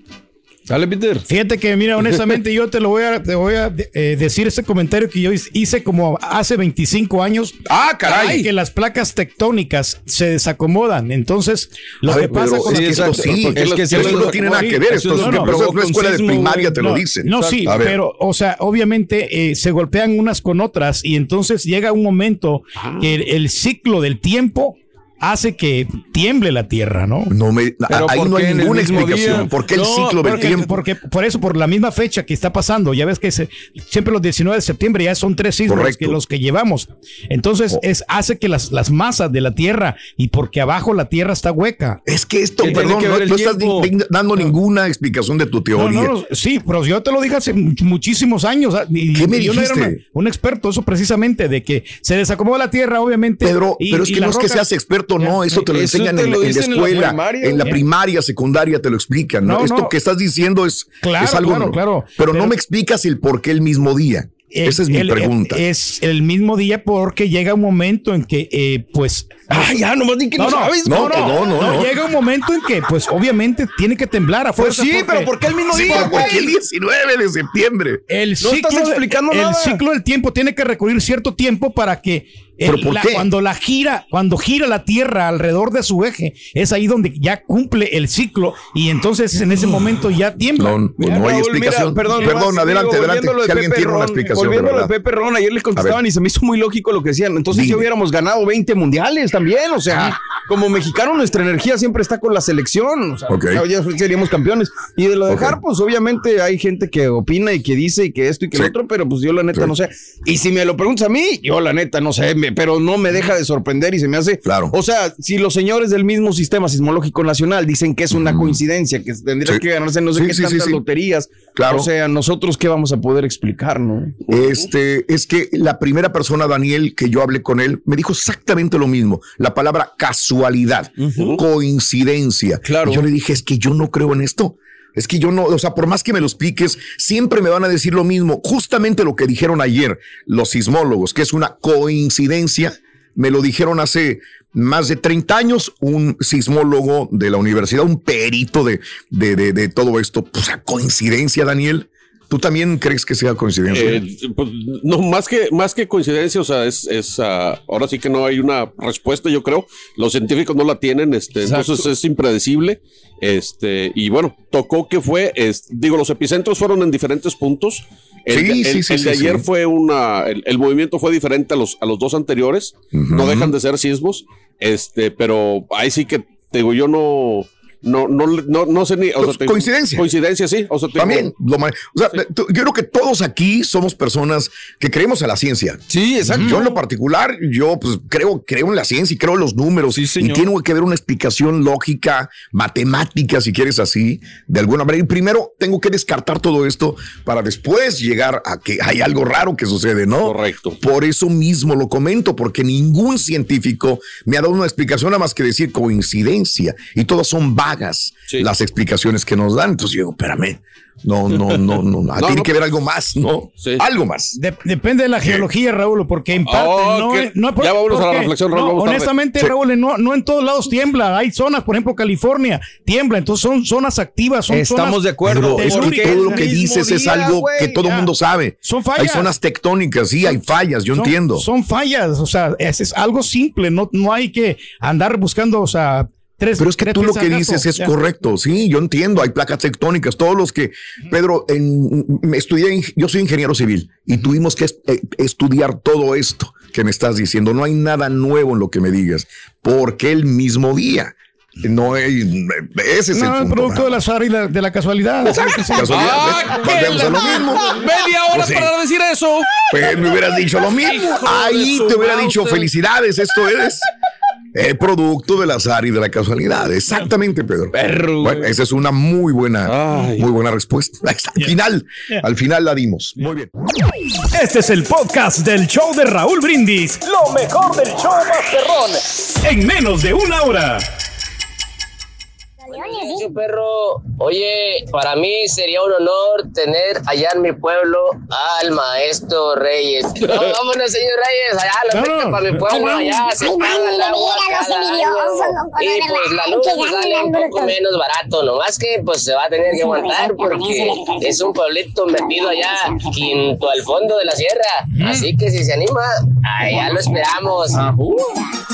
Speaker 3: Dale, Peter.
Speaker 2: Fíjate que, mira, honestamente, yo te lo voy a, te voy a eh, decir este comentario que yo hice como hace 25 años.
Speaker 1: ¡Ah, caray!
Speaker 2: Que las placas tectónicas se desacomodan. Entonces, lo
Speaker 1: A
Speaker 2: que
Speaker 1: ver,
Speaker 2: pasa con
Speaker 1: es
Speaker 2: las
Speaker 1: sí, es que
Speaker 2: lo-
Speaker 1: no tiene nada que ver, esto
Speaker 2: eso
Speaker 1: es
Speaker 2: no,
Speaker 1: que
Speaker 2: no,
Speaker 1: una escuela de primaria te lo dicen.
Speaker 2: No, sí, pero, o sea, obviamente eh, se golpean unas con otras y entonces llega un momento
Speaker 1: Ah.
Speaker 2: que el, el ciclo del tiempo hace que tiemble la tierra, ¿no?
Speaker 1: No me, ahí no hay ninguna explicación. ¿Por qué el
Speaker 2: No,
Speaker 1: ciclo del
Speaker 2: porque-
Speaker 1: tiempo?
Speaker 2: Porque por eso, por la misma fecha que está pasando, ya ves que se- siempre los 19 de septiembre ya son tres sismos los que, los que llevamos. Entonces,
Speaker 1: Oh.
Speaker 2: es, hace que las, las masas de la tierra y porque abajo la tierra está hueca.
Speaker 1: Es que esto,
Speaker 2: ¿Qué tiene
Speaker 1: perdón,
Speaker 2: que
Speaker 1: no, estás dando ninguna explicación de tu teoría.
Speaker 2: no, no, sí, pero yo te lo dije hace mu- muchísimos años. ah, y-
Speaker 1: ¿Qué me
Speaker 2: y yo no era una- un experto, eso precisamente, de que se desacomoda la tierra, obviamente.
Speaker 1: Pedro,
Speaker 2: y-
Speaker 1: pero es que no es que seas experto, no, eso te lo
Speaker 2: Eso
Speaker 1: enseñan
Speaker 2: te
Speaker 1: en,
Speaker 2: lo
Speaker 1: la- en la
Speaker 2: dicen en la
Speaker 1: escuela,
Speaker 2: primaria,
Speaker 1: en la primaria, secundaria te lo explican. ¿no?
Speaker 2: No,
Speaker 1: Esto
Speaker 2: no.
Speaker 1: que estás diciendo es,
Speaker 2: Claro,
Speaker 1: es algo,
Speaker 2: claro, claro.
Speaker 1: pero, no me explicas el por qué el mismo día.
Speaker 2: Eh,
Speaker 1: Esa es mi
Speaker 2: el-
Speaker 1: pregunta.
Speaker 2: Es el mismo día porque llega un momento en que, eh, pues.
Speaker 3: Ah, ya, nomás di que no sabes,
Speaker 2: No,
Speaker 3: no,
Speaker 2: no,
Speaker 3: no, no, no.
Speaker 2: Llega un momento en que, pues, obviamente tiene que temblar a
Speaker 3: Pues sí, pero ¿por qué el mismo
Speaker 1: Sí,
Speaker 3: día,
Speaker 1: pero ¿por qué el 19 de septiembre?
Speaker 2: El
Speaker 3: No
Speaker 2: ciclo,
Speaker 3: estás
Speaker 2: de-
Speaker 3: explicando
Speaker 2: el
Speaker 3: nada.
Speaker 2: ciclo del tiempo tiene que recurrir cierto tiempo para que el-
Speaker 1: ¿Pero por
Speaker 2: la-
Speaker 1: qué?
Speaker 2: cuando la gira, cuando gira la Tierra alrededor de su eje, es ahí donde ya cumple el ciclo y entonces en ese momento ya tiembla.
Speaker 1: No, hay explicación.
Speaker 3: mira, perdón,
Speaker 1: Perdón, adelante,
Speaker 3: digo,
Speaker 1: adelante. Si alguien
Speaker 3: Pepe
Speaker 1: tiene una
Speaker 3: Ron,
Speaker 1: explicación,
Speaker 3: Volviendo lo de. Pepe Ron, ayer les contestaban y se me hizo muy lógico lo que decían. Entonces
Speaker 1: Dime.
Speaker 3: ya hubiéramos ganado 20 mundiales también. O sea, como mexicano, nuestra energía siempre está con la selección. O sea, ya- seríamos campeones. Y de lo de
Speaker 1: Ok.
Speaker 3: dejar, pues obviamente hay gente que opina y que dice y que esto y que
Speaker 1: Sí.
Speaker 3: lo otro, pero pues yo la neta
Speaker 1: Sí.
Speaker 3: no sé. Y si me lo preguntas a mí, yo la neta no sé, me- pero no me deja de sorprender y se me hace.
Speaker 1: Claro.
Speaker 3: O sea, si los señores del mismo sistema sismológico nacional dicen que es una coincidencia, que tendría
Speaker 1: Sí.
Speaker 3: que ganarse no sé
Speaker 1: Sí,
Speaker 3: qué
Speaker 1: sí,
Speaker 3: tantas loterías.
Speaker 1: Claro.
Speaker 3: O sea, nosotros qué vamos a poder explicar, ¿no?
Speaker 1: Este, es que la primera persona, Daniel, que yo hablé con él, me dijo exactamente lo mismo. La palabra casualidad, coincidencia.
Speaker 3: Claro.
Speaker 1: Y yo le dije, es que yo no creo en esto. Es que yo no, o sea, por más que me lo expliques, siempre me van a decir lo mismo. Justamente lo que dijeron ayer los sismólogos, que es una coincidencia, me lo dijeron hace más de 30 años, un sismólogo de la universidad, un perito de, de, de, todo esto. Pues, coincidencia, Daniel. ¿Tú también crees que sea coincidencia?
Speaker 13: Eh, pues, no, más que, más que coincidencia, o sea, es, es ah, ahora sí que no hay una respuesta, yo creo. Los científicos no la tienen, este,
Speaker 3: Exacto.
Speaker 13: entonces es impredecible. Este, y bueno, tocó que fue, es- digo, los epicentros fueron en diferentes puntos. El,
Speaker 1: Sí,
Speaker 13: de-
Speaker 1: sí,
Speaker 13: el-
Speaker 1: sí,
Speaker 13: el de
Speaker 1: sí,
Speaker 13: ayer
Speaker 1: sí.
Speaker 13: fue una, el, el movimiento fue diferente a los, a los dos anteriores. No dejan de ser sismos. Este, pero ahí sí que, te digo, yo no, no, no, no, no sé ni. O
Speaker 1: Pues,
Speaker 13: te-
Speaker 1: coincidencia.
Speaker 13: Coincidencia, sí. O sea,
Speaker 1: También, lo o sea, tú- yo creo que todos aquí somos personas que creemos en la ciencia.
Speaker 3: Sí, exacto.
Speaker 1: Yo en lo particular, yo pues creo, creo en la ciencia y creo en los números.
Speaker 3: Sí,
Speaker 1: y
Speaker 3: señor.
Speaker 1: tiene que haber una explicación lógica, matemática, si quieres así, de alguna manera. Y primero tengo que descartar todo esto para después llegar a que hay algo raro que sucede, ¿no?
Speaker 13: Correcto.
Speaker 1: Por eso mismo lo comento, porque ningún científico me ha dado una explicación nada más que decir coincidencia. Y todas son vagas
Speaker 13: Sí.
Speaker 1: las explicaciones que nos dan. Entonces yo digo, espérame. No, no, no, no.
Speaker 13: No,
Speaker 1: tiene
Speaker 13: no.
Speaker 1: que haber algo más, ¿no?
Speaker 13: Sí.
Speaker 1: Algo más.
Speaker 2: De- depende de la geología, Raúl, porque en parte
Speaker 13: Oh,
Speaker 2: no, es- no
Speaker 13: Ya vámonos a la
Speaker 2: porque-
Speaker 13: reflexión, Raúl,
Speaker 2: no,
Speaker 13: vamos tarde.
Speaker 2: honestamente. Raúl, no, no en todos lados tiembla. Hay zonas, por ejemplo, California tiembla, entonces son zonas activas, son
Speaker 3: Estamos
Speaker 2: zonas
Speaker 3: de acuerdo.
Speaker 1: Pero es que todo lo que dices es
Speaker 3: día,
Speaker 1: algo
Speaker 3: güey,
Speaker 1: que todo el mundo sabe.
Speaker 2: Son fallas.
Speaker 1: Hay zonas tectónicas, sí, hay fallas, yo
Speaker 2: Son-
Speaker 1: entiendo.
Speaker 2: Son fallas, o sea, es, es algo simple, no, no hay que andar buscando, o sea, tres.
Speaker 1: Pero es que
Speaker 2: tres
Speaker 1: tú lo que dices es
Speaker 2: ya.
Speaker 1: correcto, sí, yo entiendo, hay placas tectónicas, todos los que, Pedro, en, me estudié, yo soy ingeniero civil y tuvimos que es- eh, estudiar todo esto que me estás diciendo, no hay nada nuevo en lo que me digas, porque el mismo día, no hay, ese es el
Speaker 2: No, es
Speaker 1: punto.
Speaker 2: producto de la, azar y la- de la casualidad.
Speaker 1: Exacto, casualidad,
Speaker 3: Ah,
Speaker 1: ¿ves? Volvemos a lo mismo.
Speaker 3: Media hora
Speaker 1: Pues sí.
Speaker 3: para decir eso.
Speaker 1: Pues me hubieras dicho lo mismo.
Speaker 3: Hijo
Speaker 1: Ahí te hubiera dicho felicidades, esto es el producto del azar y de la casualidad. Exactamente, Pedro.
Speaker 3: Perro,
Speaker 1: Bueno, esa es una muy buena,
Speaker 13: Ay.
Speaker 1: muy buena respuesta. Al final, al final la dimos. Muy bien.
Speaker 5: Este es el podcast del show de Raúl Brindis. Lo mejor del show Masterrón. En menos de una hora.
Speaker 14: Sí, perro. Oye, para mí sería un honor tener allá en mi pueblo al maestro Reyes. No, vámonos, señor Reyes, allá lo no, para mi pueblo, allá se paga el agua cada año. Y pues la luz sale un poco menos barato, nomás que pues se va a tener que aguantar porque es un pueblito metido allá junto al fondo de la sierra. Así que si se anima, allá lo esperamos.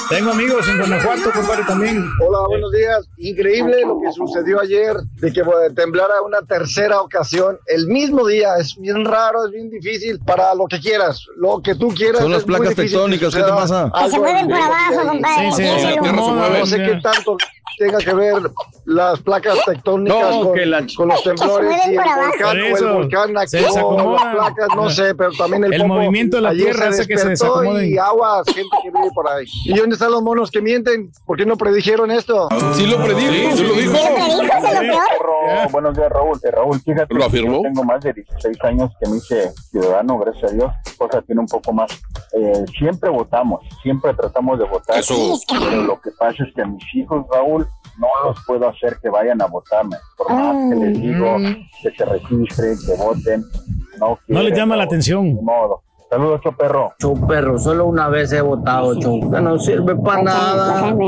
Speaker 2: Tengo amigos en Guanajuato, compadre, también.
Speaker 15: Hola, buenos días. Increíble lo que sucedió ayer, de que temblara una tercera ocasión el mismo día. Es bien raro, es bien difícil para lo que quieras, lo que tú quieras.
Speaker 3: Son las placas tectónicas, ¿qué te pasa?
Speaker 4: Que se mueven por abajo, compadre.
Speaker 15: Sí, sí, no sé qué tanto tenga que ver las placas tectónicas con, los temblores y el volcán o el volcán activó las placas, no sé, pero también el,
Speaker 2: el movimiento de la tierra hace que se desacomoden.
Speaker 15: Y agua, gente que vive por ahí. ¿Y dónde están los monos que mienten? ¿Por qué no predijeron esto?
Speaker 13: Sí lo predijo, sí, lo dijo.
Speaker 16: Buenos días, Raúl. Eh, Raúl, fíjate,
Speaker 13: ¿Lo afirmó?
Speaker 16: yo tengo más de 16 años que me hice ciudadano, gracias a Dios. Cosa tiene un poco más. Eh, siempre votamos, siempre tratamos de votar.
Speaker 13: Eso.
Speaker 16: Pero lo que pasa es que a mis hijos, Raúl, no los puedo hacer que vayan a votarme. Por más que les digo que se registren, que voten, no
Speaker 2: No les llama la atención.
Speaker 16: Ni modo. Saludos, perro.
Speaker 14: perro, solo una vez he votado, Cho, que no sirve para nada.
Speaker 3: Con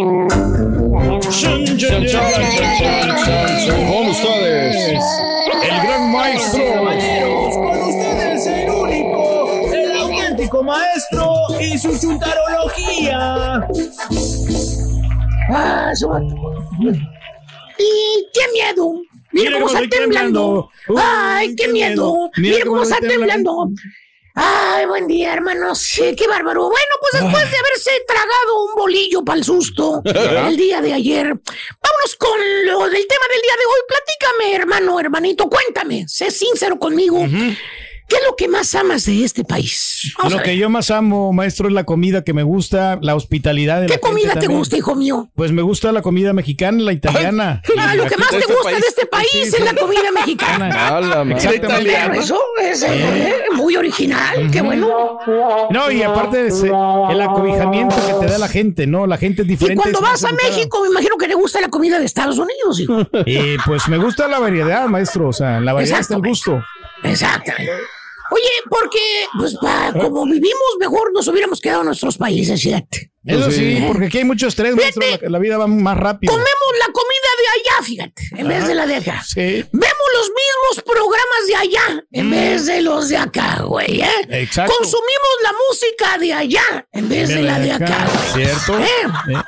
Speaker 3: ustedes,
Speaker 2: el gran maestro.
Speaker 5: Con ustedes el único, el auténtico maestro y su chuntarología.
Speaker 17: Ah, ¡Y qué miedo! ¡Mira, cómo está temblando! ¡Ay, qué miedo! ¡Mira, cómo está temblando! Ay, buen día, hermanos. qué bárbaro. Bueno, pues después de haberse tragado un bolillo para el susto el día de ayer, vámonos con lo del tema del día de hoy. Platícame, hermano, hermanito, cuéntame. Sé sincero conmigo. ¿Qué es lo que más amas de este país?
Speaker 2: Vamos lo que yo más amo, maestro, es la comida que me gusta, la hospitalidad de
Speaker 17: ¿Qué
Speaker 2: la
Speaker 17: comida
Speaker 2: gente
Speaker 17: te
Speaker 2: también.
Speaker 17: gusta, hijo mío?
Speaker 2: Pues me gusta la comida mexicana, la italiana.
Speaker 17: Ah, lo que más te gusta de este país es la comida mexicana.
Speaker 3: A la madre.
Speaker 2: Exactamente.
Speaker 17: Eso es eh, muy original, qué bueno.
Speaker 2: No, y aparte es, eh, el acobijamiento que te da la gente, ¿no? La gente es
Speaker 17: Y
Speaker 2: diferente.
Speaker 17: cuando
Speaker 2: es
Speaker 17: vas a
Speaker 2: educada.
Speaker 17: México, me imagino que le gusta la comida de Estados Unidos, hijo.
Speaker 2: Y pues me gusta la variedad, maestro. O sea, la variedad está el gusto.
Speaker 17: Exactamente. Oye, porque, pues, pa- como vivimos mejor, nos hubiéramos quedado en nuestros países, fíjate.
Speaker 2: Eso sí, porque aquí hay mucho estrés, maestro. La, la vida va más rápido.
Speaker 17: Comemos la comida de allá, fíjate, en vez de la de acá.
Speaker 2: Sí.
Speaker 17: Vemos los mismos programas de allá, en vez de los de acá, güey, ¿eh?
Speaker 2: Exacto.
Speaker 17: Consumimos la música de allá, en vez de la de acá, güey.
Speaker 2: ¿Cierto?
Speaker 17: ¿Eh?
Speaker 2: Eh.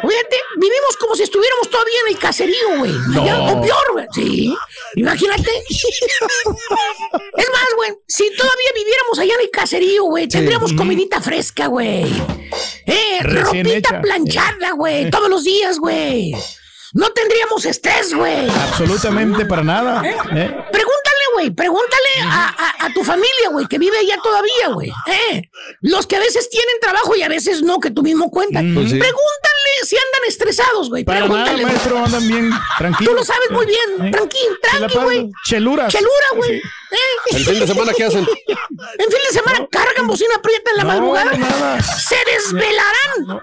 Speaker 17: Fíjate, vivimos como si estuviéramos todavía en el caserío, güey. Allá,
Speaker 2: No.
Speaker 17: O peor, güey. Sí. Imagínate. es más, güey, si todavía viviéramos allá en el caserío, güey, tendríamos comidita fresca, güey. Eh,
Speaker 2: Recién
Speaker 17: ropita
Speaker 2: hecha.
Speaker 17: planchada, güey, todos los días, güey. No tendríamos estrés, güey.
Speaker 2: Absolutamente para nada.
Speaker 17: ¿Eh?
Speaker 2: ¿eh?
Speaker 17: Pregúntale, güey, pregúntale a, a- a tu familia, güey, que vive allá todavía, güey. ¿eh? Los que a veces tienen trabajo y a veces no, que tú mismo cuentas.
Speaker 2: Pues sí.
Speaker 17: Pregúntale si andan estresados, güey.
Speaker 2: Para nada,
Speaker 17: Pregúntale.
Speaker 2: maestro, andan bien tranquilos.
Speaker 17: Tú lo sabes muy bien.
Speaker 2: ¿Eh?
Speaker 17: Tranquilo, tranqui, güey.
Speaker 2: Cheluras.
Speaker 17: Chelura, güey.
Speaker 2: Sí.
Speaker 17: ¿Eh?
Speaker 13: ¿El fin de semana qué hacen?
Speaker 17: En fin de semana cargan bocina prieta en la
Speaker 2: No,
Speaker 17: madrugada.
Speaker 2: nada.
Speaker 17: Se desvelarán.
Speaker 2: No,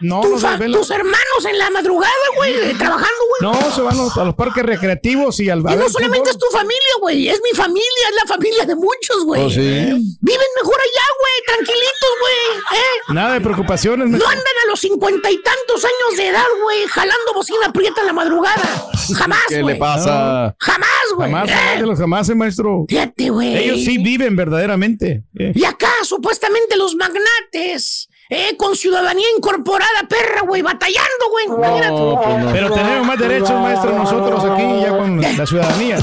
Speaker 17: Tus,
Speaker 2: no se
Speaker 17: fa-
Speaker 2: desvelan.
Speaker 17: tus hermanos en la madrugada, güey, trabajando, güey.
Speaker 2: No, se van a los parques recreativos y al
Speaker 17: Y no solamente es tu familia, güey, es mi familia, es la familia de muchos, güey.
Speaker 2: Oh, sí.
Speaker 17: Viven mejor allá, güey, tranquilitos, güey. ¿eh?
Speaker 2: Nada de preocupaciones.
Speaker 17: No andan a los cincuenta y tantos años de edad, güey, jalando bocina prieta en la madrugada. Jamás,
Speaker 3: ¿Qué
Speaker 17: güey.
Speaker 3: le pasa?
Speaker 17: Jamás, güey.
Speaker 2: Jamás,
Speaker 17: ¿eh?
Speaker 2: jamás de los jamás, eh, maestro.
Speaker 17: Fíjate, güey.
Speaker 2: Ellos sí viven verdaderamente. eh.
Speaker 17: Y acá, supuestamente, los magnates, eh, con ciudadanía incorporada, perra, güey, batallando, güey.
Speaker 3: No, pues no.
Speaker 2: Pero tenemos más derechos, maestro, nosotros aquí ya con la ciudadanía.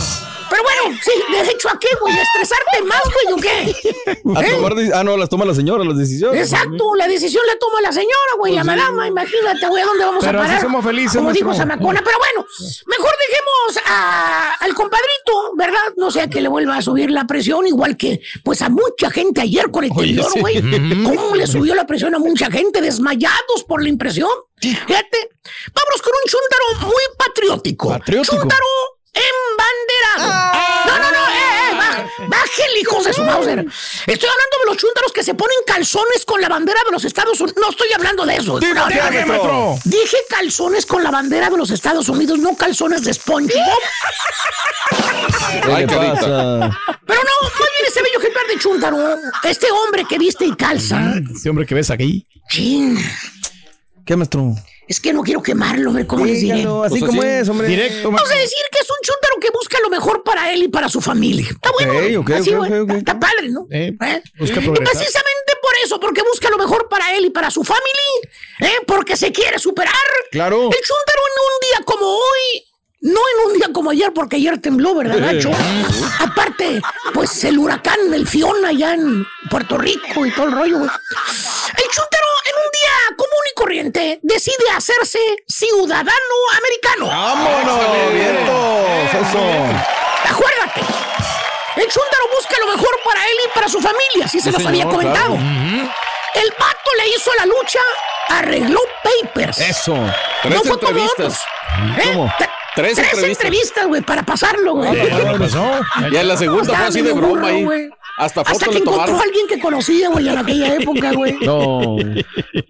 Speaker 17: Pero bueno, sí, ¿derecho a qué, güey? ¿A estresarte más, güey, o qué?
Speaker 3: A
Speaker 17: ¿Eh?
Speaker 3: tomar de- ah, no, las toma la señora, las decisiones.
Speaker 17: Exacto, la decisión la toma la señora, güey, la madama, imagínate, güey, ¿a dónde vamos
Speaker 2: Pero
Speaker 17: a
Speaker 2: así
Speaker 17: parar?
Speaker 2: somos felices,
Speaker 17: Como
Speaker 2: maestro.
Speaker 17: dijo Zamacona, pero bueno, mejor dejemos a- al compadrito, ¿verdad? No sea que le vuelva a subir la presión, igual que, pues, a mucha gente ayer con el temblor,
Speaker 3: sí.
Speaker 17: güey. ¿Cómo le subió la presión a mucha gente desmayados por la impresión? Fíjate, vámonos con un chúntaro muy patriótico.
Speaker 3: Patriótico.
Speaker 17: Chúntaro embanderado. No, no, no, eh, eh, baj- bájele hijos de su Mauser. Estoy hablando de los chúntaros que se ponen calzones con la bandera de los Estados Unidos. No estoy hablando de eso.
Speaker 2: Dime,
Speaker 17: No,
Speaker 2: ¿qué,
Speaker 17: no,
Speaker 2: maestro?
Speaker 17: Dije calzones con la bandera de los Estados Unidos, no calzones de SpongeBob.
Speaker 13: Ay, carita.
Speaker 17: Pero no, más bien ese bello ejemplar de chúntaro. Este hombre que viste y calza.
Speaker 2: Ese hombre que ves aquí.
Speaker 17: Chin.
Speaker 3: ¿Qué, maestro?
Speaker 17: Es que no quiero quemarlo, hombre, ¿cómo les diré?
Speaker 3: Dígalo, así
Speaker 2: Pues
Speaker 3: como
Speaker 2: así,
Speaker 3: es, hombre.
Speaker 2: directo,
Speaker 17: Vamos a decir que es un chúntaro que busca lo mejor para él y para su familia. Está bueno. güey.
Speaker 3: ok,
Speaker 17: Así,
Speaker 3: ok,
Speaker 17: güey.
Speaker 3: ok, ok.
Speaker 17: Está padre, ¿no?
Speaker 2: Eh,
Speaker 17: ¿Eh?
Speaker 2: busca
Speaker 17: Y precisamente por eso, porque busca lo mejor para él y para su familia, ¿eh? porque se quiere superar.
Speaker 3: Claro.
Speaker 17: El chúntaro en un día como hoy, no en un día como ayer, porque ayer tembló, ¿verdad, Nacho? Aparte, pues el huracán, el Fiona allá en Puerto Rico y todo el rollo, güey. El chúntaro en un día común y corriente decide hacerse ciudadano americano.
Speaker 3: ¡Vámonos! ¡Vientos! Eso.
Speaker 17: Acuérdate. El chúntaro busca lo mejor para él y para su familia, si se los había comentado.
Speaker 3: claro.
Speaker 17: El pato le hizo la lucha, arregló papers.
Speaker 3: Eso.
Speaker 13: Tres
Speaker 17: no fue como otros. ¿Eh?
Speaker 3: ¿Cómo?
Speaker 17: Tre-
Speaker 13: Tres entrevistas.
Speaker 17: entrevistas, güey, para pasarlo, güey.
Speaker 2: ¿Qué pasó?
Speaker 13: Y en la segunda fue así de
Speaker 17: Burro,
Speaker 13: broma ahí.
Speaker 17: güey.
Speaker 13: Hasta
Speaker 17: que
Speaker 13: le
Speaker 17: encontró
Speaker 13: tomaron.
Speaker 17: a alguien que conocía, güey, en aquella época, güey.
Speaker 3: No.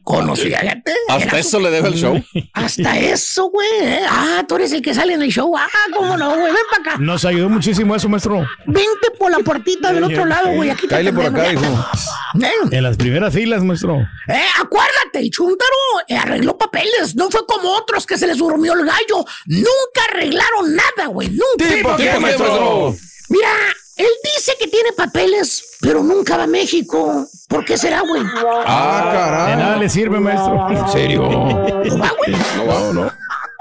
Speaker 17: Conocía, fíjate.
Speaker 13: Hasta eso le debe el show.
Speaker 17: Hasta eso, güey. ¿eh? Ah, tú eres el que sale en el show. Ah, cómo no, güey. Ven para acá.
Speaker 2: Nos ayudó muchísimo eso, maestro.
Speaker 17: Vente por la puertita del otro lado, güey. Aquí te
Speaker 3: Cáile por acá, hijo.
Speaker 2: En las primeras filas, maestro.
Speaker 17: eh, acuérdate, el chúntaro eh, arregló papeles. No fue como otros que se les durmió el gallo. Nunca arreglaron nada, güey. Nunca.
Speaker 2: ¿Tipo qué, maestro?
Speaker 17: Mira, él dice que tiene papeles, pero nunca va a México. ¿Por qué será, güey?
Speaker 3: Ah,
Speaker 2: De nada le sirve, maestro. ¿En serio?
Speaker 17: No va, güey.
Speaker 2: No, no.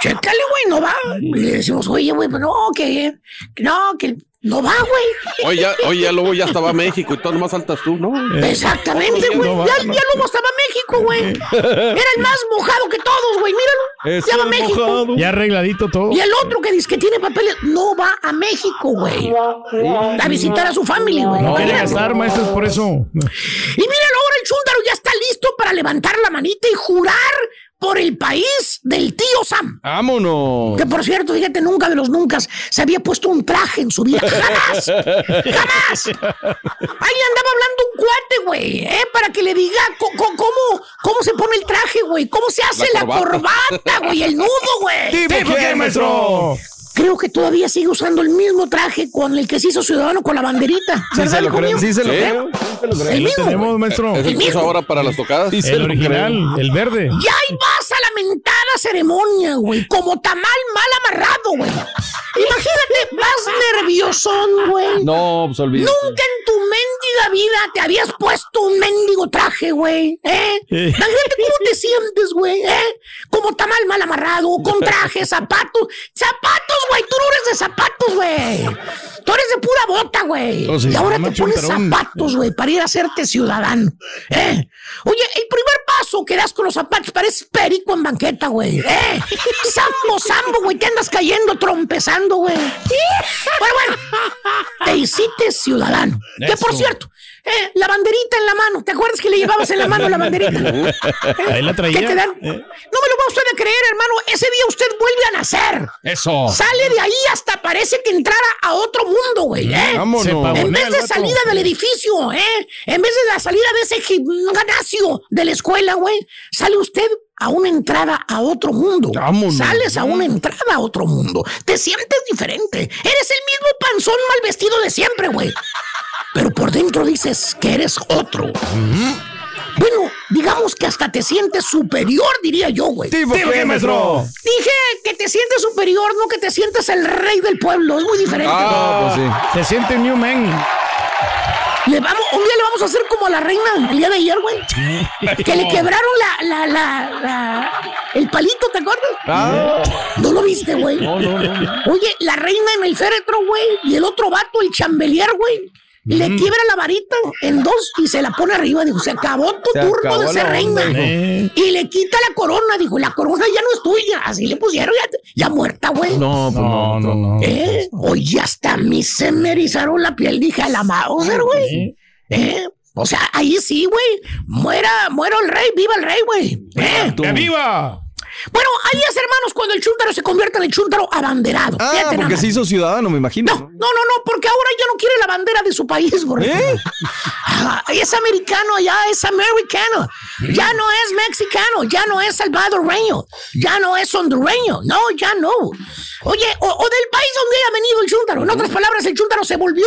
Speaker 17: Chécale, güey, no va. Y le decimos, oye, güey, pues no, que, que no, que no va, güey.
Speaker 13: Oye, ya, oye, ya luego ya estaba México y todo nomás faltas tú, ¿no?
Speaker 17: Exactamente,
Speaker 13: Oye,
Speaker 17: güey.
Speaker 2: no
Speaker 17: ya, ya luego estaba México, güey. Era el más mojado que todos, güey. Míralo.
Speaker 3: Es
Speaker 17: ya va a
Speaker 3: el
Speaker 17: México.
Speaker 3: mojado.
Speaker 2: Ya arregladito todo.
Speaker 17: Y el otro que dice que tiene papeles no va a México, güey. A visitar a su familia, güey.
Speaker 2: No quiere gastar, maestro, es por eso.
Speaker 17: Y míralo ahora, el chúndaro ya está listo para levantar la manita y jurar por el país del tío Sam.
Speaker 3: ¡Vámonos!
Speaker 17: Que por cierto, fíjate, nunca de los nunca se había puesto un traje en su vida. ¡Jamás! ¡Jamás! Ahí andaba hablando un cuate, güey, ¿eh? Para que le diga cómo, cómo se pone el traje, güey. Cómo se hace la,
Speaker 13: La
Speaker 17: corbata, güey, el nudo, güey.
Speaker 2: ¿Tipo maestro?
Speaker 17: Creo que todavía sigue usando el mismo traje con el que se hizo ciudadano con la banderita.
Speaker 3: Sí,
Speaker 17: ¿Verdad,
Speaker 3: se lo creo. Sí, se lo
Speaker 13: Sí.
Speaker 3: creo.
Speaker 17: El mismo,
Speaker 2: tenemos, maestro.
Speaker 13: Es el usa ahora para las tocadas.
Speaker 2: El original, el verde.
Speaker 17: Ya ahí vas a la ceremonia, güey. Como tamal mal amarrado, güey. Imagínate, vas nerviosón, güey.
Speaker 3: No, pues olvídate.
Speaker 17: Nunca en tu mendiga vida te habías puesto un mendigo traje, güey. ¿Eh? Imagínate cómo te sientes, güey. ¿Eh? Como tamal mal amarrado, con traje, zapatos. ¡Zapatos, güey! Tú no eres de zapatos, güey. Tú eres de pura bota, güey.
Speaker 2: Oh, sí,
Speaker 17: y ahora te pones zapatos, güey, para ir a hacerte ciudadano. ¿Eh? Oye, el primer paso que das con los zapatos pareces perico en banqueta, güey. ¿Eh? Sambo, sambo, güey, te andas cayendo, trompezando, güey. Bueno, bueno, te hiciste ciudadano. Que por cierto, eh, la banderita en la mano. ¿Te acuerdas que le llevabas en la mano la banderita? ¿Eh?
Speaker 2: Ahí la traía.
Speaker 17: ¿Qué te dan?
Speaker 2: Eh.
Speaker 17: No me lo va usted a creer, hermano. Ese día usted vuelve a nacer.
Speaker 3: Eso.
Speaker 17: Sale de ahí hasta parece que entrara a otro mundo, güey. ¿eh?
Speaker 3: Vámonos.
Speaker 2: Se pavonea
Speaker 17: En vez de salida del edificio, ¿eh? En vez de la salida de ese gimnasio de la escuela, güey, sale usted a una entrada a otro mundo.
Speaker 3: Vámonos.
Speaker 17: Sales a una entrada a otro mundo. Te sientes diferente. Eres el mismo panzón mal vestido de siempre, güey. Pero por dentro dices que eres otro. Bueno, digamos que hasta te sientes superior, diría yo, güey.
Speaker 2: ¿Tipo qué, maestro?
Speaker 17: Dije que te sientes superior, no que te sientes el rey del pueblo. Es muy diferente.
Speaker 3: Ah, pues sí.
Speaker 2: Se siente New Man.
Speaker 17: Le vamos, un día le vamos a hacer como a la reina el día de ayer, güey. Que le quebraron la, la, la, la- el palito, ¿te acuerdas?
Speaker 3: Ah.
Speaker 17: No lo viste, güey.
Speaker 3: No, no, no.
Speaker 17: Oye, la reina en el féretro, güey, y el otro vato, el chambelier, güey. Le quiebra la varita en dos y se la pone arriba. Dijo, se acabó tu
Speaker 3: Se
Speaker 17: turno
Speaker 3: acabó
Speaker 17: de ser reina.
Speaker 3: onda.
Speaker 17: Y le quita la corona. Dijo, la corona ya no es tuya. Así le pusieron, ya, ya muerta, güey.
Speaker 3: No, pues no,
Speaker 2: No, no, no.
Speaker 17: ¿Eh? Oye, hasta a mí se me erizaron la piel. Dije, a la Mauser, güey. ¿Eh? O sea, ahí sí, güey. Muera, muera el rey, viva el rey, güey. ¿Eh?
Speaker 2: ¡Que viva!
Speaker 17: Bueno, ahí es, hermanos, cuando el chúntaro se convierte en el chúntaro abanderado.
Speaker 3: Ah,
Speaker 17: Fíjate
Speaker 3: porque se hizo ciudadano, me imagino.
Speaker 17: No, no, no, no, porque ahora ya no quiere la bandera de su país, güey.
Speaker 3: ¿Eh?
Speaker 17: Ah, es americano, ya es americano. Ya no es mexicano, ya no es salvadoreño, ya no es hondureño. No, ya no. Oye, o, o del país donde haya venido el chúntaro. En otras palabras, el chúntaro se volvió.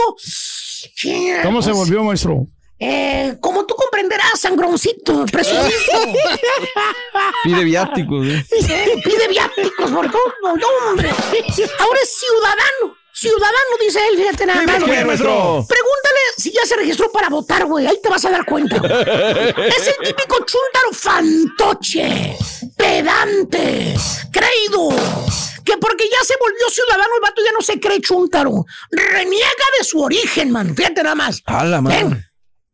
Speaker 2: ¿Cómo se volvió, maestro?
Speaker 17: Eh, como tú comprenderás, sangroncito, presumido.
Speaker 3: Pide viáticos. ¿eh?
Speaker 17: Pide viáticos por todo, no, hombre. Ahora es ciudadano. Ciudadano, dice él, fíjate nada
Speaker 3: ¿Qué
Speaker 17: más.
Speaker 3: maestro?
Speaker 17: Pregúntale si ya se registró para votar, güey. Ahí te vas a dar cuenta. güey. es el típico chúntaro fantoche, pedante, creído. Que porque ya se volvió ciudadano, el vato ya no se cree chúntaro. Reniega de su origen, man. Fíjate nada más.
Speaker 3: A la.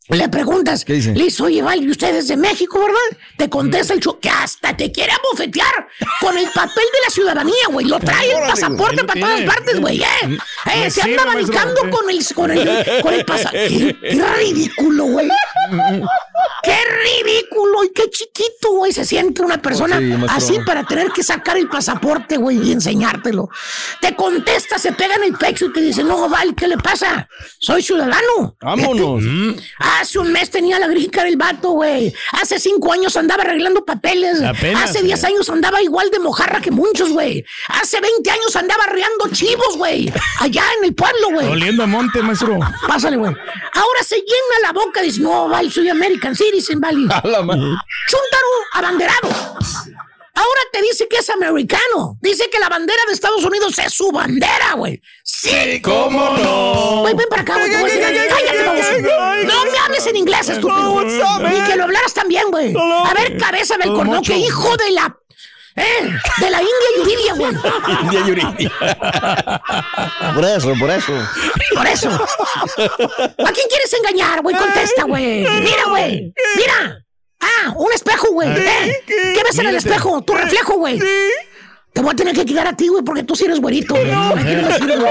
Speaker 17: Le preguntas,
Speaker 3: ¿Qué dice?
Speaker 17: le dice, oye, vale, ¿y usted es de México, verdad? Te contesta el chu, que hasta te quiere abofetear con el papel de la ciudadanía, güey. Lo trae el pasaporte para todas partes, güey, eh.
Speaker 2: Mm,
Speaker 17: Eh, se anda
Speaker 2: maestro.
Speaker 17: manicando con el, con el, con el pasaporte. Qué, qué ridículo, güey. Qué ridículo y qué chiquito, güey. Se siente una persona
Speaker 3: Sí, maestro.
Speaker 17: así para tener que sacar el pasaporte, güey, y enseñártelo. Te contesta, se pega en el pecho y te dice, no, Val, ¿qué le pasa? Soy ciudadano.
Speaker 3: Vámonos.
Speaker 17: Hace un mes tenía la gringa el vato, güey. Hace cinco años andaba arreglando papeles.
Speaker 2: Apenas,
Speaker 17: Hace diez
Speaker 2: güey.
Speaker 17: años andaba igual de mojarra que muchos, güey. Hace 20 años andaba arreando chivos, güey. Allá en el pueblo, güey.
Speaker 2: Oliendo a monte, maestro.
Speaker 17: Pásale, güey. Ahora se llena la boca, dice, no, vale, soy American Citizen, vale.
Speaker 3: A la madre.
Speaker 17: Chúntaro abanderado. Ahora te dice que es americano. Dice que la bandera de Estados Unidos es su bandera, güey. Sí,
Speaker 3: ¿Cómo no?
Speaker 17: Güey, ven para acá, güey. Cállate, baboso. No me hables en inglés, estúpido. Ni que lo hablaras también, güey. A ver, cabeza del cornoque, hijo de la... Eh, de la India Yuridia, güey.
Speaker 3: India Yuridia. Por eso, por eso.
Speaker 17: Por eso. ¿A quién quieres engañar, güey? Contesta, güey. Mira, güey. Mira. Ah, un espejo, güey. Eh, ¿Qué ves en el espejo? Tu reflejo, güey. Te voy a tener que quitar a ti, güey, porque tú sí eres güerito. güey. ¿A quién le sirve?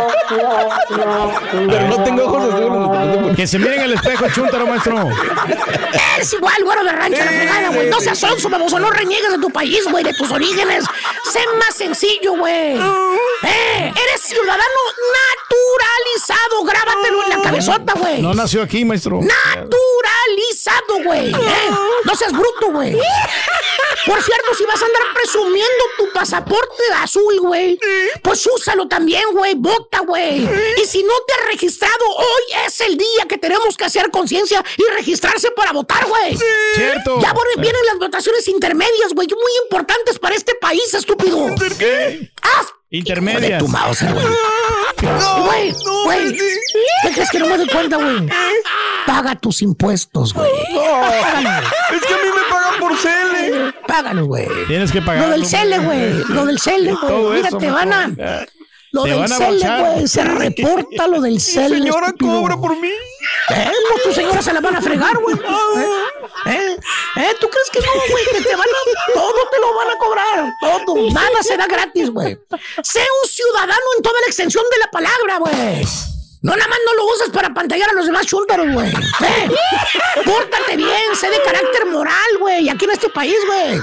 Speaker 3: Pero no tengo ojos azules.
Speaker 2: Que se miren el espejo, chúntaro, maestro.
Speaker 17: Eres igual, güero de rancho, la fregada, güey. No seas sonso, baboso. No reniegues de tu país, güey, de tus orígenes. Sé más sencillo, güey. Eh, eres ciudadano naturalizado. Grábatelo en la cabezota, güey.
Speaker 2: No nació aquí, maestro.
Speaker 17: Naturalizado, güey. ¿eh? No seas bruto, güey. Por cierto, si vas a andar presumiendo tu pasaporte azul, güey, pues úsalo también, güey. Vota, güey. Y si no te has registrado, hoy es el día que tenemos que hacer conciencia y registrarse para votar, güey.
Speaker 2: Cierto.
Speaker 17: Ya vienen las votaciones intermedias, güey, muy importantes para este país, estúpido.
Speaker 2: ¿Qué?
Speaker 17: ¡Haz
Speaker 2: Intermedias.
Speaker 17: tu mouse, güey! Güey, güey, ¿qué crees que no me doy cuenta, güey? Paga tus impuestos, güey.
Speaker 3: Es que a mí me pagan por cele.
Speaker 17: Págalos, güey.
Speaker 2: Tienes que pagar.
Speaker 17: Lo del cele, güey. Lo del cele, güey. Mira, te van a. Lo
Speaker 2: Te
Speaker 17: del
Speaker 2: bochar.
Speaker 17: güey. Se reporta lo del cele.
Speaker 3: Señora
Speaker 17: estúpido.
Speaker 3: cobra por mí.
Speaker 17: ¿Eh? Pues tu señora se la van a fregar, güey. ¿Eh? ¿Eh? ¿Eh? ¿Tú crees que no, güey? Que te van a... Todo te lo van a cobrar. Todo. Nada será gratis, güey. Sé un ciudadano en toda la extensión de la palabra, güey. No, nada más no lo usas para pantallar a los demás chúntaros, güey. ¿Eh? Pórtate bien, sé de carácter moral, güey. Aquí en este país, güey.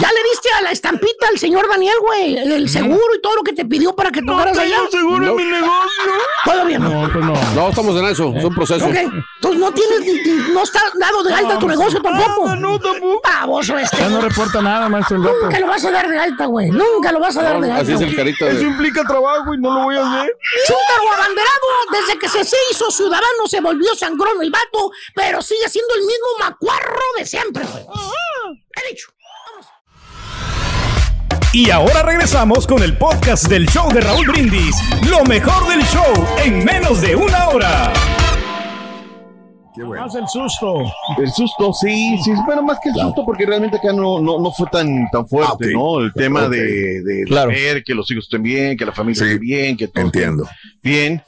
Speaker 17: Ya le diste a la estampita al señor Daniel, güey. El seguro y todo lo que te pidió para que tocaras allá.
Speaker 3: seguro en mi negocio.
Speaker 17: Todavía no.
Speaker 2: No, pues no.
Speaker 13: No, estamos en eso, es un proceso.
Speaker 17: Ok, entonces no tienes, ni- ni- no está dado de alta tu negocio tampoco. No, tampoco. Baboso este.
Speaker 2: Ya no reporta nada, maestro. el
Speaker 17: Nunca lo vas a dar de alta, güey. Nunca lo vas a dar de alta.
Speaker 13: Así es el carita
Speaker 3: Eso implica trabajo y no lo voy a hacer.
Speaker 17: Chúntaro abanderado, desde que se, hizo ciudadano se volvió sangrón el vato, pero sigue siendo el mismo macuarro de siempre, güey. He dicho.
Speaker 5: Y ahora regresamos con el podcast del show de Raúl Brindis. Lo mejor del show en menos de una hora.
Speaker 1: Qué bueno.
Speaker 2: Haz el susto.
Speaker 18: El susto, sí, sí, bueno, más que el susto, porque realmente acá no, no, no fue tan, tan fuerte,
Speaker 1: Ah.
Speaker 18: ¿no? El tema
Speaker 1: Ok.
Speaker 18: de, de
Speaker 3: Claro.
Speaker 18: ver que los hijos estén bien, que la familia
Speaker 1: Sí.
Speaker 18: esté bien, que todo esté
Speaker 1: Entiendo.
Speaker 18: bien.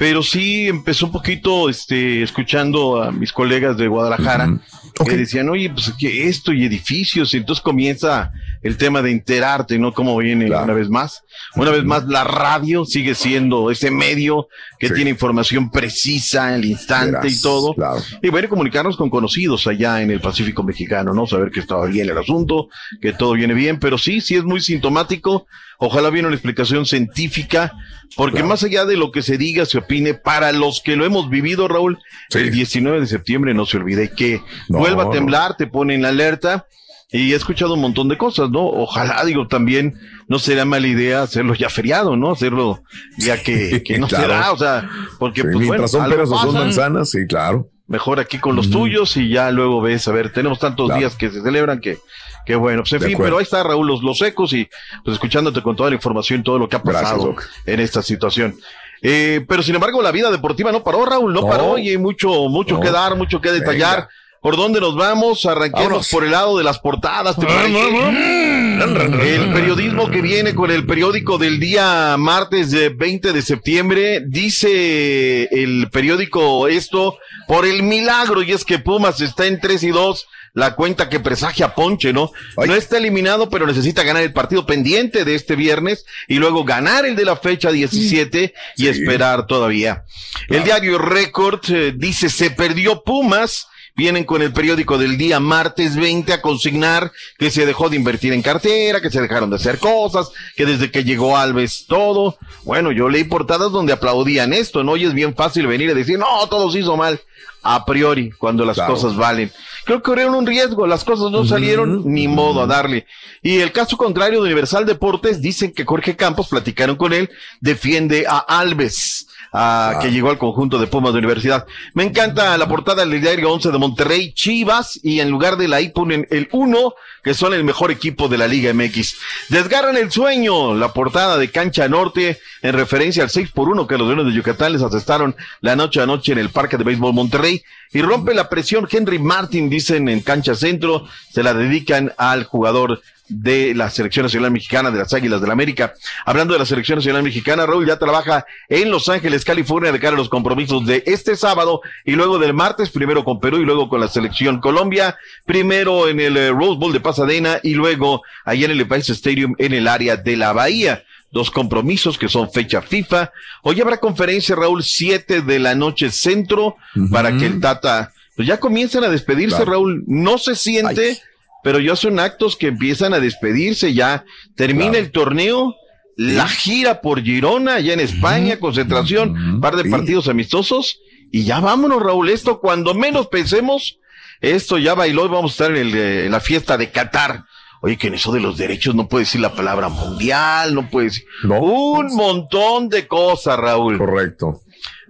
Speaker 18: Pero sí empezó un poquito este, escuchando a mis colegas de Guadalajara que decían, oye, pues que esto y edificios, y entonces comienza el tema de enterarte, ¿no? Cómo viene una vez más. Una vez más, la radio sigue siendo ese medio que tiene información precisa al instante y todo. Y bueno, comunicarnos con conocidos allá en el Pacífico Mexicano, ¿no? Saber que estaba bien el asunto, que todo viene bien, pero sí, sí es muy sintomático. Ojalá viene una explicación científica, porque más allá de lo que se diga, se opine, para los que lo hemos vivido, Raúl, el 19 de septiembre no se olvide que vuelva a temblar, te pone en alerta y he escuchado un montón de cosas, ¿no? Ojalá, digo, también no sería mala idea hacerlo ya feriado, ¿no? Hacerlo ya que, que no será, o sea, porque pues
Speaker 1: mientras son peras o son manzanas, sí, claro.
Speaker 18: Mejor aquí con los tuyos y ya luego ves, a ver, tenemos tantos días que se celebran que, que bueno, pues en fin, pero ahí está Raúl, los, los ecos y pues escuchándote con toda la información, todo lo que ha pasado en esta situación. Eh, pero sin embargo, la vida deportiva no paró, Raúl, no, paró y hay mucho, mucho que dar, mucho que detallar. ¿Por dónde nos vamos? Arranquemos por el lado de las portadas. ¿te el periodismo que viene con el periódico del día martes de 20 de septiembre dice el periódico esto por el milagro y es que Pumas está en 3 y 2 la cuenta que presagia Ponche, ¿no? No está eliminado, pero necesita ganar el partido pendiente de este viernes y luego ganar el de la fecha 17 y esperar todavía. El diario Record eh, dice se perdió Pumas vienen con el periódico del día martes 20 a consignar que se dejó de invertir en cartera, que se dejaron de hacer cosas, que desde que llegó Alves todo. Bueno, yo leí portadas donde aplaudían esto, ¿no? Y es bien fácil venir a decir, no, todo se hizo mal, a priori, cuando las cosas valen. Creo que corrieron un riesgo, las cosas no salieron, ni modo a darle. Y el caso contrario de Universal Deportes, dicen que Jorge Campos, platicaron con él, defiende a Alves que llegó al conjunto de Pumas de Universidad. Me encanta la portada del diario 11 de Monterrey, Chivas, y en lugar de la I ponen el 1, que son el mejor equipo de la Liga MX. Desgarran el sueño, la portada de Cancha Norte, en referencia al 6 por 1 que los Leones de Yucatán les asestaron la noche a noche en el Parque de Béisbol Monterrey. Y rompe la presión Henry Martin, dicen en Cancha Centro, se la dedican al jugador de la Selección Nacional Mexicana de las Águilas del la América. Hablando de la Selección Nacional Mexicana, Raúl ya trabaja en Los Ángeles, California, de cara a los compromisos de este sábado y luego del martes, primero con Perú y luego con la Selección Colombia, primero en el eh, Rose Bowl de Pasadena y luego allá en el País Stadium en el área de la Bahía. Dos compromisos que son fecha FIFA. Hoy habrá conferencia, Raúl, siete de la noche centro, para que el Tata, pues ya comiencen a despedirse, Raúl. No se siente pero ya son actos que empiezan a despedirse, ya termina el torneo, la gira por Girona, ya en España, concentración, un par de partidos amistosos, y ya vámonos, Raúl, esto cuando menos pensemos, esto ya bailó y vamos a estar en, el, eh, en la fiesta de Qatar. Oye, que en eso de los derechos no puede decir la palabra mundial, no puede decir un montón de cosas, Raúl.
Speaker 1: Correcto.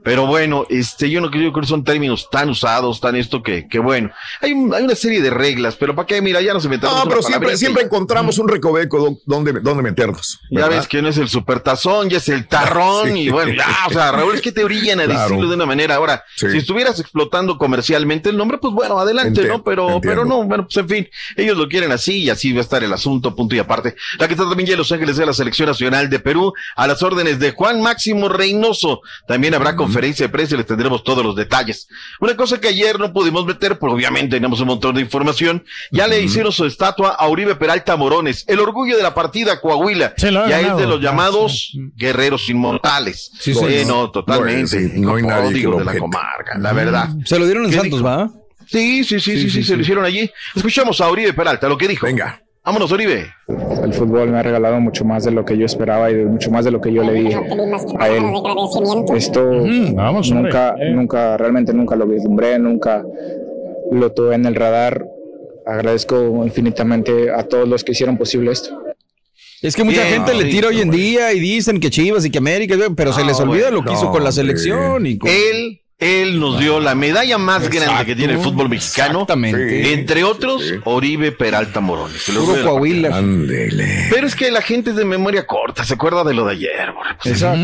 Speaker 18: Pero bueno, este, yo no creo que son términos tan usados, tan esto que, que bueno, hay, hay una serie de reglas, pero para qué, mira, ya nos metemos.
Speaker 1: No, pero siempre, siempre encontramos un recoveco donde, donde meternos.
Speaker 18: Ya ves que no es el supertazón, ya es el tarrón, y bueno, ya, o sea, Raúl, es que te orillan a decirlo de una manera. Ahora, si estuvieras explotando comercialmente el nombre, pues bueno, adelante, ¿no? Pero, pero no, bueno, pues en fin, ellos lo quieren así y así va a estar el asunto, punto y aparte. La que está también ya en Los Ángeles de la Selección Nacional de Perú, a las órdenes de Juan Máximo Reynoso. También habrá con conferencia de prensa les tendremos todos los detalles. Una cosa que ayer no pudimos meter, porque obviamente tenemos un montón de información, ya le hicieron su estatua a Uribe Peralta Morones, el orgullo de la partida Coahuila, ya es de los llamados guerreros inmortales. Sí, sí, no, totalmente.
Speaker 1: no hay nadie
Speaker 18: de la comarca, la verdad.
Speaker 3: Se lo dieron en Santos, ¿va?
Speaker 18: Sí, sí, sí, sí, sí, se lo hicieron allí. Escuchamos a Uribe Peralta, lo que dijo.
Speaker 1: Venga.
Speaker 18: Vámonos, Oribe.
Speaker 19: El fútbol me ha regalado mucho más de lo que yo esperaba y de mucho más de lo que yo le dije a él. Esto nunca, nunca, realmente nunca lo vislumbré, nunca lo tuve en el radar. Agradezco infinitamente a todos los que hicieron posible esto.
Speaker 3: Es que mucha gente le tira hoy en día y dicen que Chivas y que América, pero se les olvida lo que hizo con la selección. Y
Speaker 18: Él él nos dio la medalla más grande que tiene el fútbol mexicano. Exactamente. Entre otros, Oribe Peralta Morones. Pero es que la gente es de memoria corta, se acuerda de lo de ayer.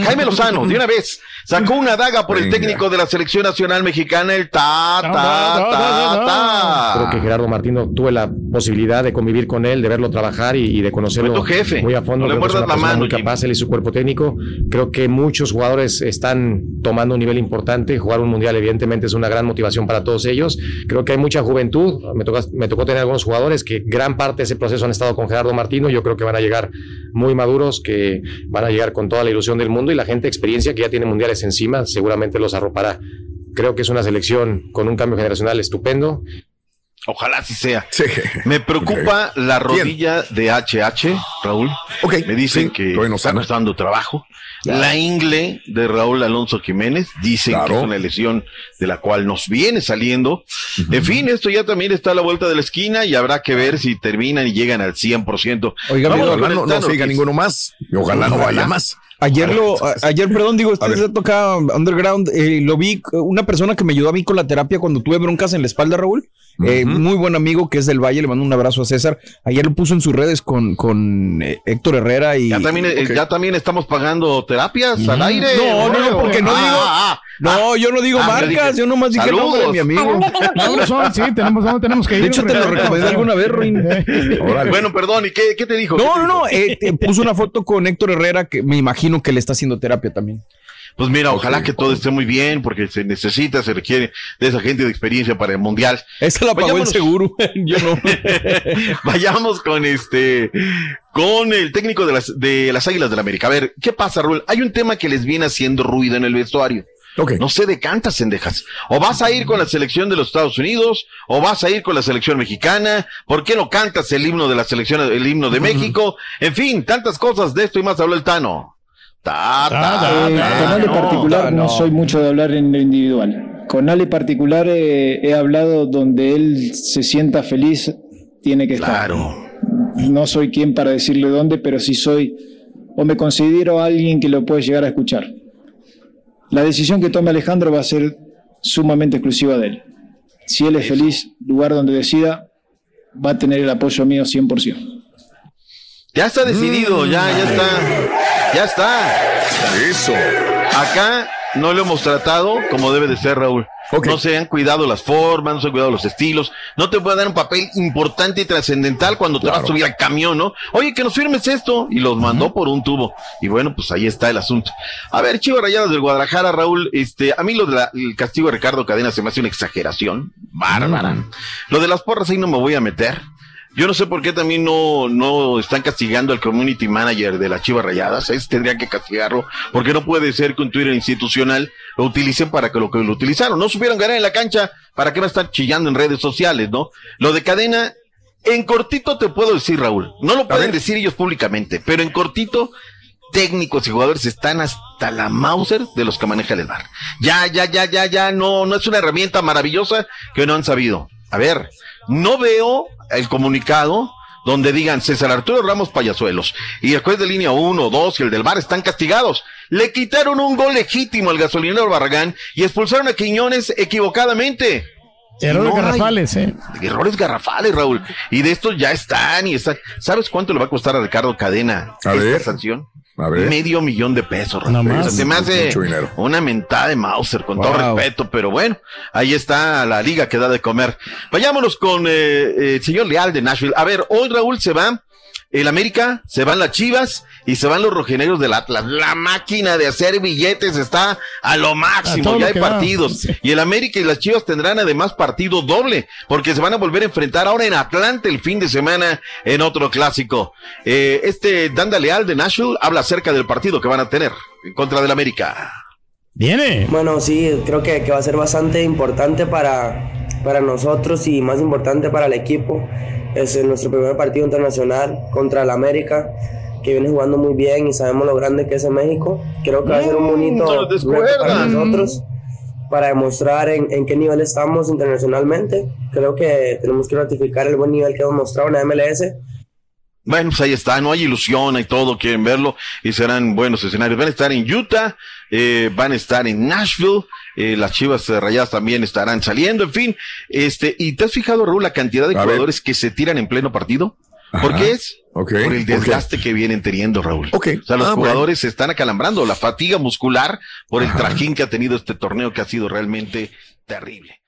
Speaker 18: Jaime Lozano, de una vez, sacó una daga por el técnico de la selección nacional mexicana, el ta, ta, ta, ta.
Speaker 20: Creo que Gerardo Martino tuve la posibilidad de convivir con él, de verlo trabajar y, de conocerlo
Speaker 18: jefe.
Speaker 20: muy a fondo.
Speaker 18: No le muerdas la mano.
Speaker 20: Muy capaz, él y su cuerpo técnico. Creo que muchos jugadores están tomando un nivel importante, jugar un mundial evidentemente es una gran motivación para todos ellos. Creo que hay mucha juventud. Me tocó, me tocó tener algunos jugadores que gran parte de ese proceso han estado con Gerardo Martino. Yo creo que van a llegar muy maduros, que van a llegar con toda la ilusión del mundo y la gente experiencia que ya tiene mundiales encima seguramente los arropará. Creo que es una selección con un cambio generacional estupendo.
Speaker 18: Ojalá así sea. Me preocupa la rodilla de HH, Raúl. Me dicen que está costando trabajo. La ingle de Raúl Alonso Jiménez, dicen que es una lesión de la cual nos viene saliendo. En fin, esto ya también está a la vuelta de la esquina y habrá que ver si terminan y llegan al 100%.
Speaker 1: Oiga, ojalá no, no siga ninguno más. Ojalá no vaya más.
Speaker 3: Ayer lo, ayer, perdón, digo, este se toca underground, eh, lo vi, una persona que me ayudó a mí con la terapia cuando tuve broncas en la espalda, Raúl, eh, muy buen amigo que es del Valle, le mando un abrazo a César. Ayer lo puso en sus redes con, con eh, Héctor Herrera y.
Speaker 18: Ya también, ya también estamos pagando terapias al aire.
Speaker 3: No, no, no, porque no ah, digo. Ah, ah. No, yo no digo marcas, yo nomás dije el nombre de mi amigo.
Speaker 2: No, sí, tenemos, ¿dónde tenemos que ir?
Speaker 3: De hecho, te lo recomendé alguna vez, Ruin.
Speaker 18: bueno, perdón, ¿y qué, qué te dijo?
Speaker 3: No, no, no, eh, puso una foto con Héctor Herrera que me imagino que le está haciendo terapia también.
Speaker 18: Pues mira, ojalá que todo esté muy bien, porque se necesita, se requiere de esa gente de experiencia para el mundial.
Speaker 3: Esa la pagó el seguro, yo no.
Speaker 18: Vayamos con este, con el técnico de las, de las Águilas del la América. A ver, ¿qué pasa, Raúl? Hay un tema que les viene haciendo ruido en el vestuario. No se decantas, cendejas. O vas a ir con la selección de los Estados Unidos, o vas a ir con la selección mexicana. ¿Por qué no cantas el himno de la selección, el himno de México? En fin, tantas cosas de esto y más habló el Tano
Speaker 19: con Ale particular no. soy mucho de hablar en lo individual. Con Ale particular eh, he hablado donde él se sienta feliz, tiene que estar. No soy quien para decirle dónde, pero sí soy o me considero alguien que lo puede llegar a escuchar. La decisión que tome Alejandro va a ser sumamente exclusiva de él. Si él es feliz, lugar donde decida, va a tener el apoyo mío 100%.
Speaker 18: Ya está decidido, ya, ya está. Ya está.
Speaker 1: Eso.
Speaker 18: Acá no lo hemos tratado como debe de ser, Raúl. No se han cuidado las formas, no se han cuidado los estilos. No te puede dar un papel importante y trascendental cuando te vas a subir al camión, ¿no? Oye, que nos firmes esto. Y los mandó por un tubo. Y bueno, pues ahí está el asunto. A ver, Chivas Rayadas del Guadalajara, Raúl, este, a mí lo del castigo de Ricardo Cadena se me hace una exageración. Bárbara. Lo de las porras ahí no me voy a meter. Yo no sé por qué también no, no están castigando al community manager de las Chivas Rayadas. Ese tendrían que castigarlo, porque no puede ser que un Twitter institucional lo utilicen para que lo que lo utilizaron. No supieron ganar en la cancha, ¿para qué va a estar chillando en redes sociales, no? Lo de cadena, en cortito te puedo decir, Raúl. No lo pueden decir ellos públicamente, pero en cortito, técnicos y jugadores están hasta la Mauser de los que maneja el bar. Ya, ya, ya, ya, ya, no, no es una herramienta maravillosa que no han sabido. A ver, no veo el comunicado donde digan César Arturo Ramos Payasuelos y el juez de línea 1, 2 y el del bar están castigados. Le quitaron un gol legítimo al gasolinero Barragán y expulsaron a Quiñones equivocadamente.
Speaker 2: Errores garrafales, eh.
Speaker 18: Errores garrafales, Raúl. Y de estos ya están y están. ¿Sabes cuánto le va a costar a Ricardo Cadena esta sanción? Medio millón de pesos. se me hace una mentada de Mauser, con todo respeto, pero bueno, ahí está la liga que da de comer. Vayámonos con eh, eh, el señor Leal de Nashville. A ver, hoy Raúl se va el América, se van las Chivas y se van los rojineros del Atlas. La máquina de hacer billetes está a lo máximo, ya hay partidos. Y el América y las Chivas tendrán además partido doble, porque se van a volver a enfrentar ahora en Atlanta el fin de semana en otro clásico. Eh, este Danda Leal de Nashville habla acerca del partido que van a tener en contra del América.
Speaker 2: Viene.
Speaker 21: Bueno, sí, creo que, que va a ser bastante importante para, para nosotros y más importante para el equipo. Es nuestro primer partido internacional contra el América, que viene jugando muy bien y sabemos lo grande que es en México. Creo que va a ser un bonito reto para nosotros, para demostrar en, en, qué nivel estamos internacionalmente. Creo que tenemos que ratificar el buen nivel que hemos mostrado en la MLS
Speaker 18: bueno, pues ahí está, no hay ilusión, hay todo, quieren verlo y serán buenos escenarios. Van a estar en Utah, eh, van a estar en Nashville, eh, las Chivas rayadas también estarán saliendo, en fin. Este, ¿y te has fijado, Raúl, la cantidad de jugadores que se tiran en pleno partido? ¿Por qué es? Por el desgaste que vienen teniendo, Raúl. O sea, los ah, jugadores se están acalambrando, la fatiga muscular por el trajín que ha tenido este torneo que ha sido realmente terrible.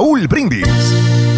Speaker 1: Raúl Brindis.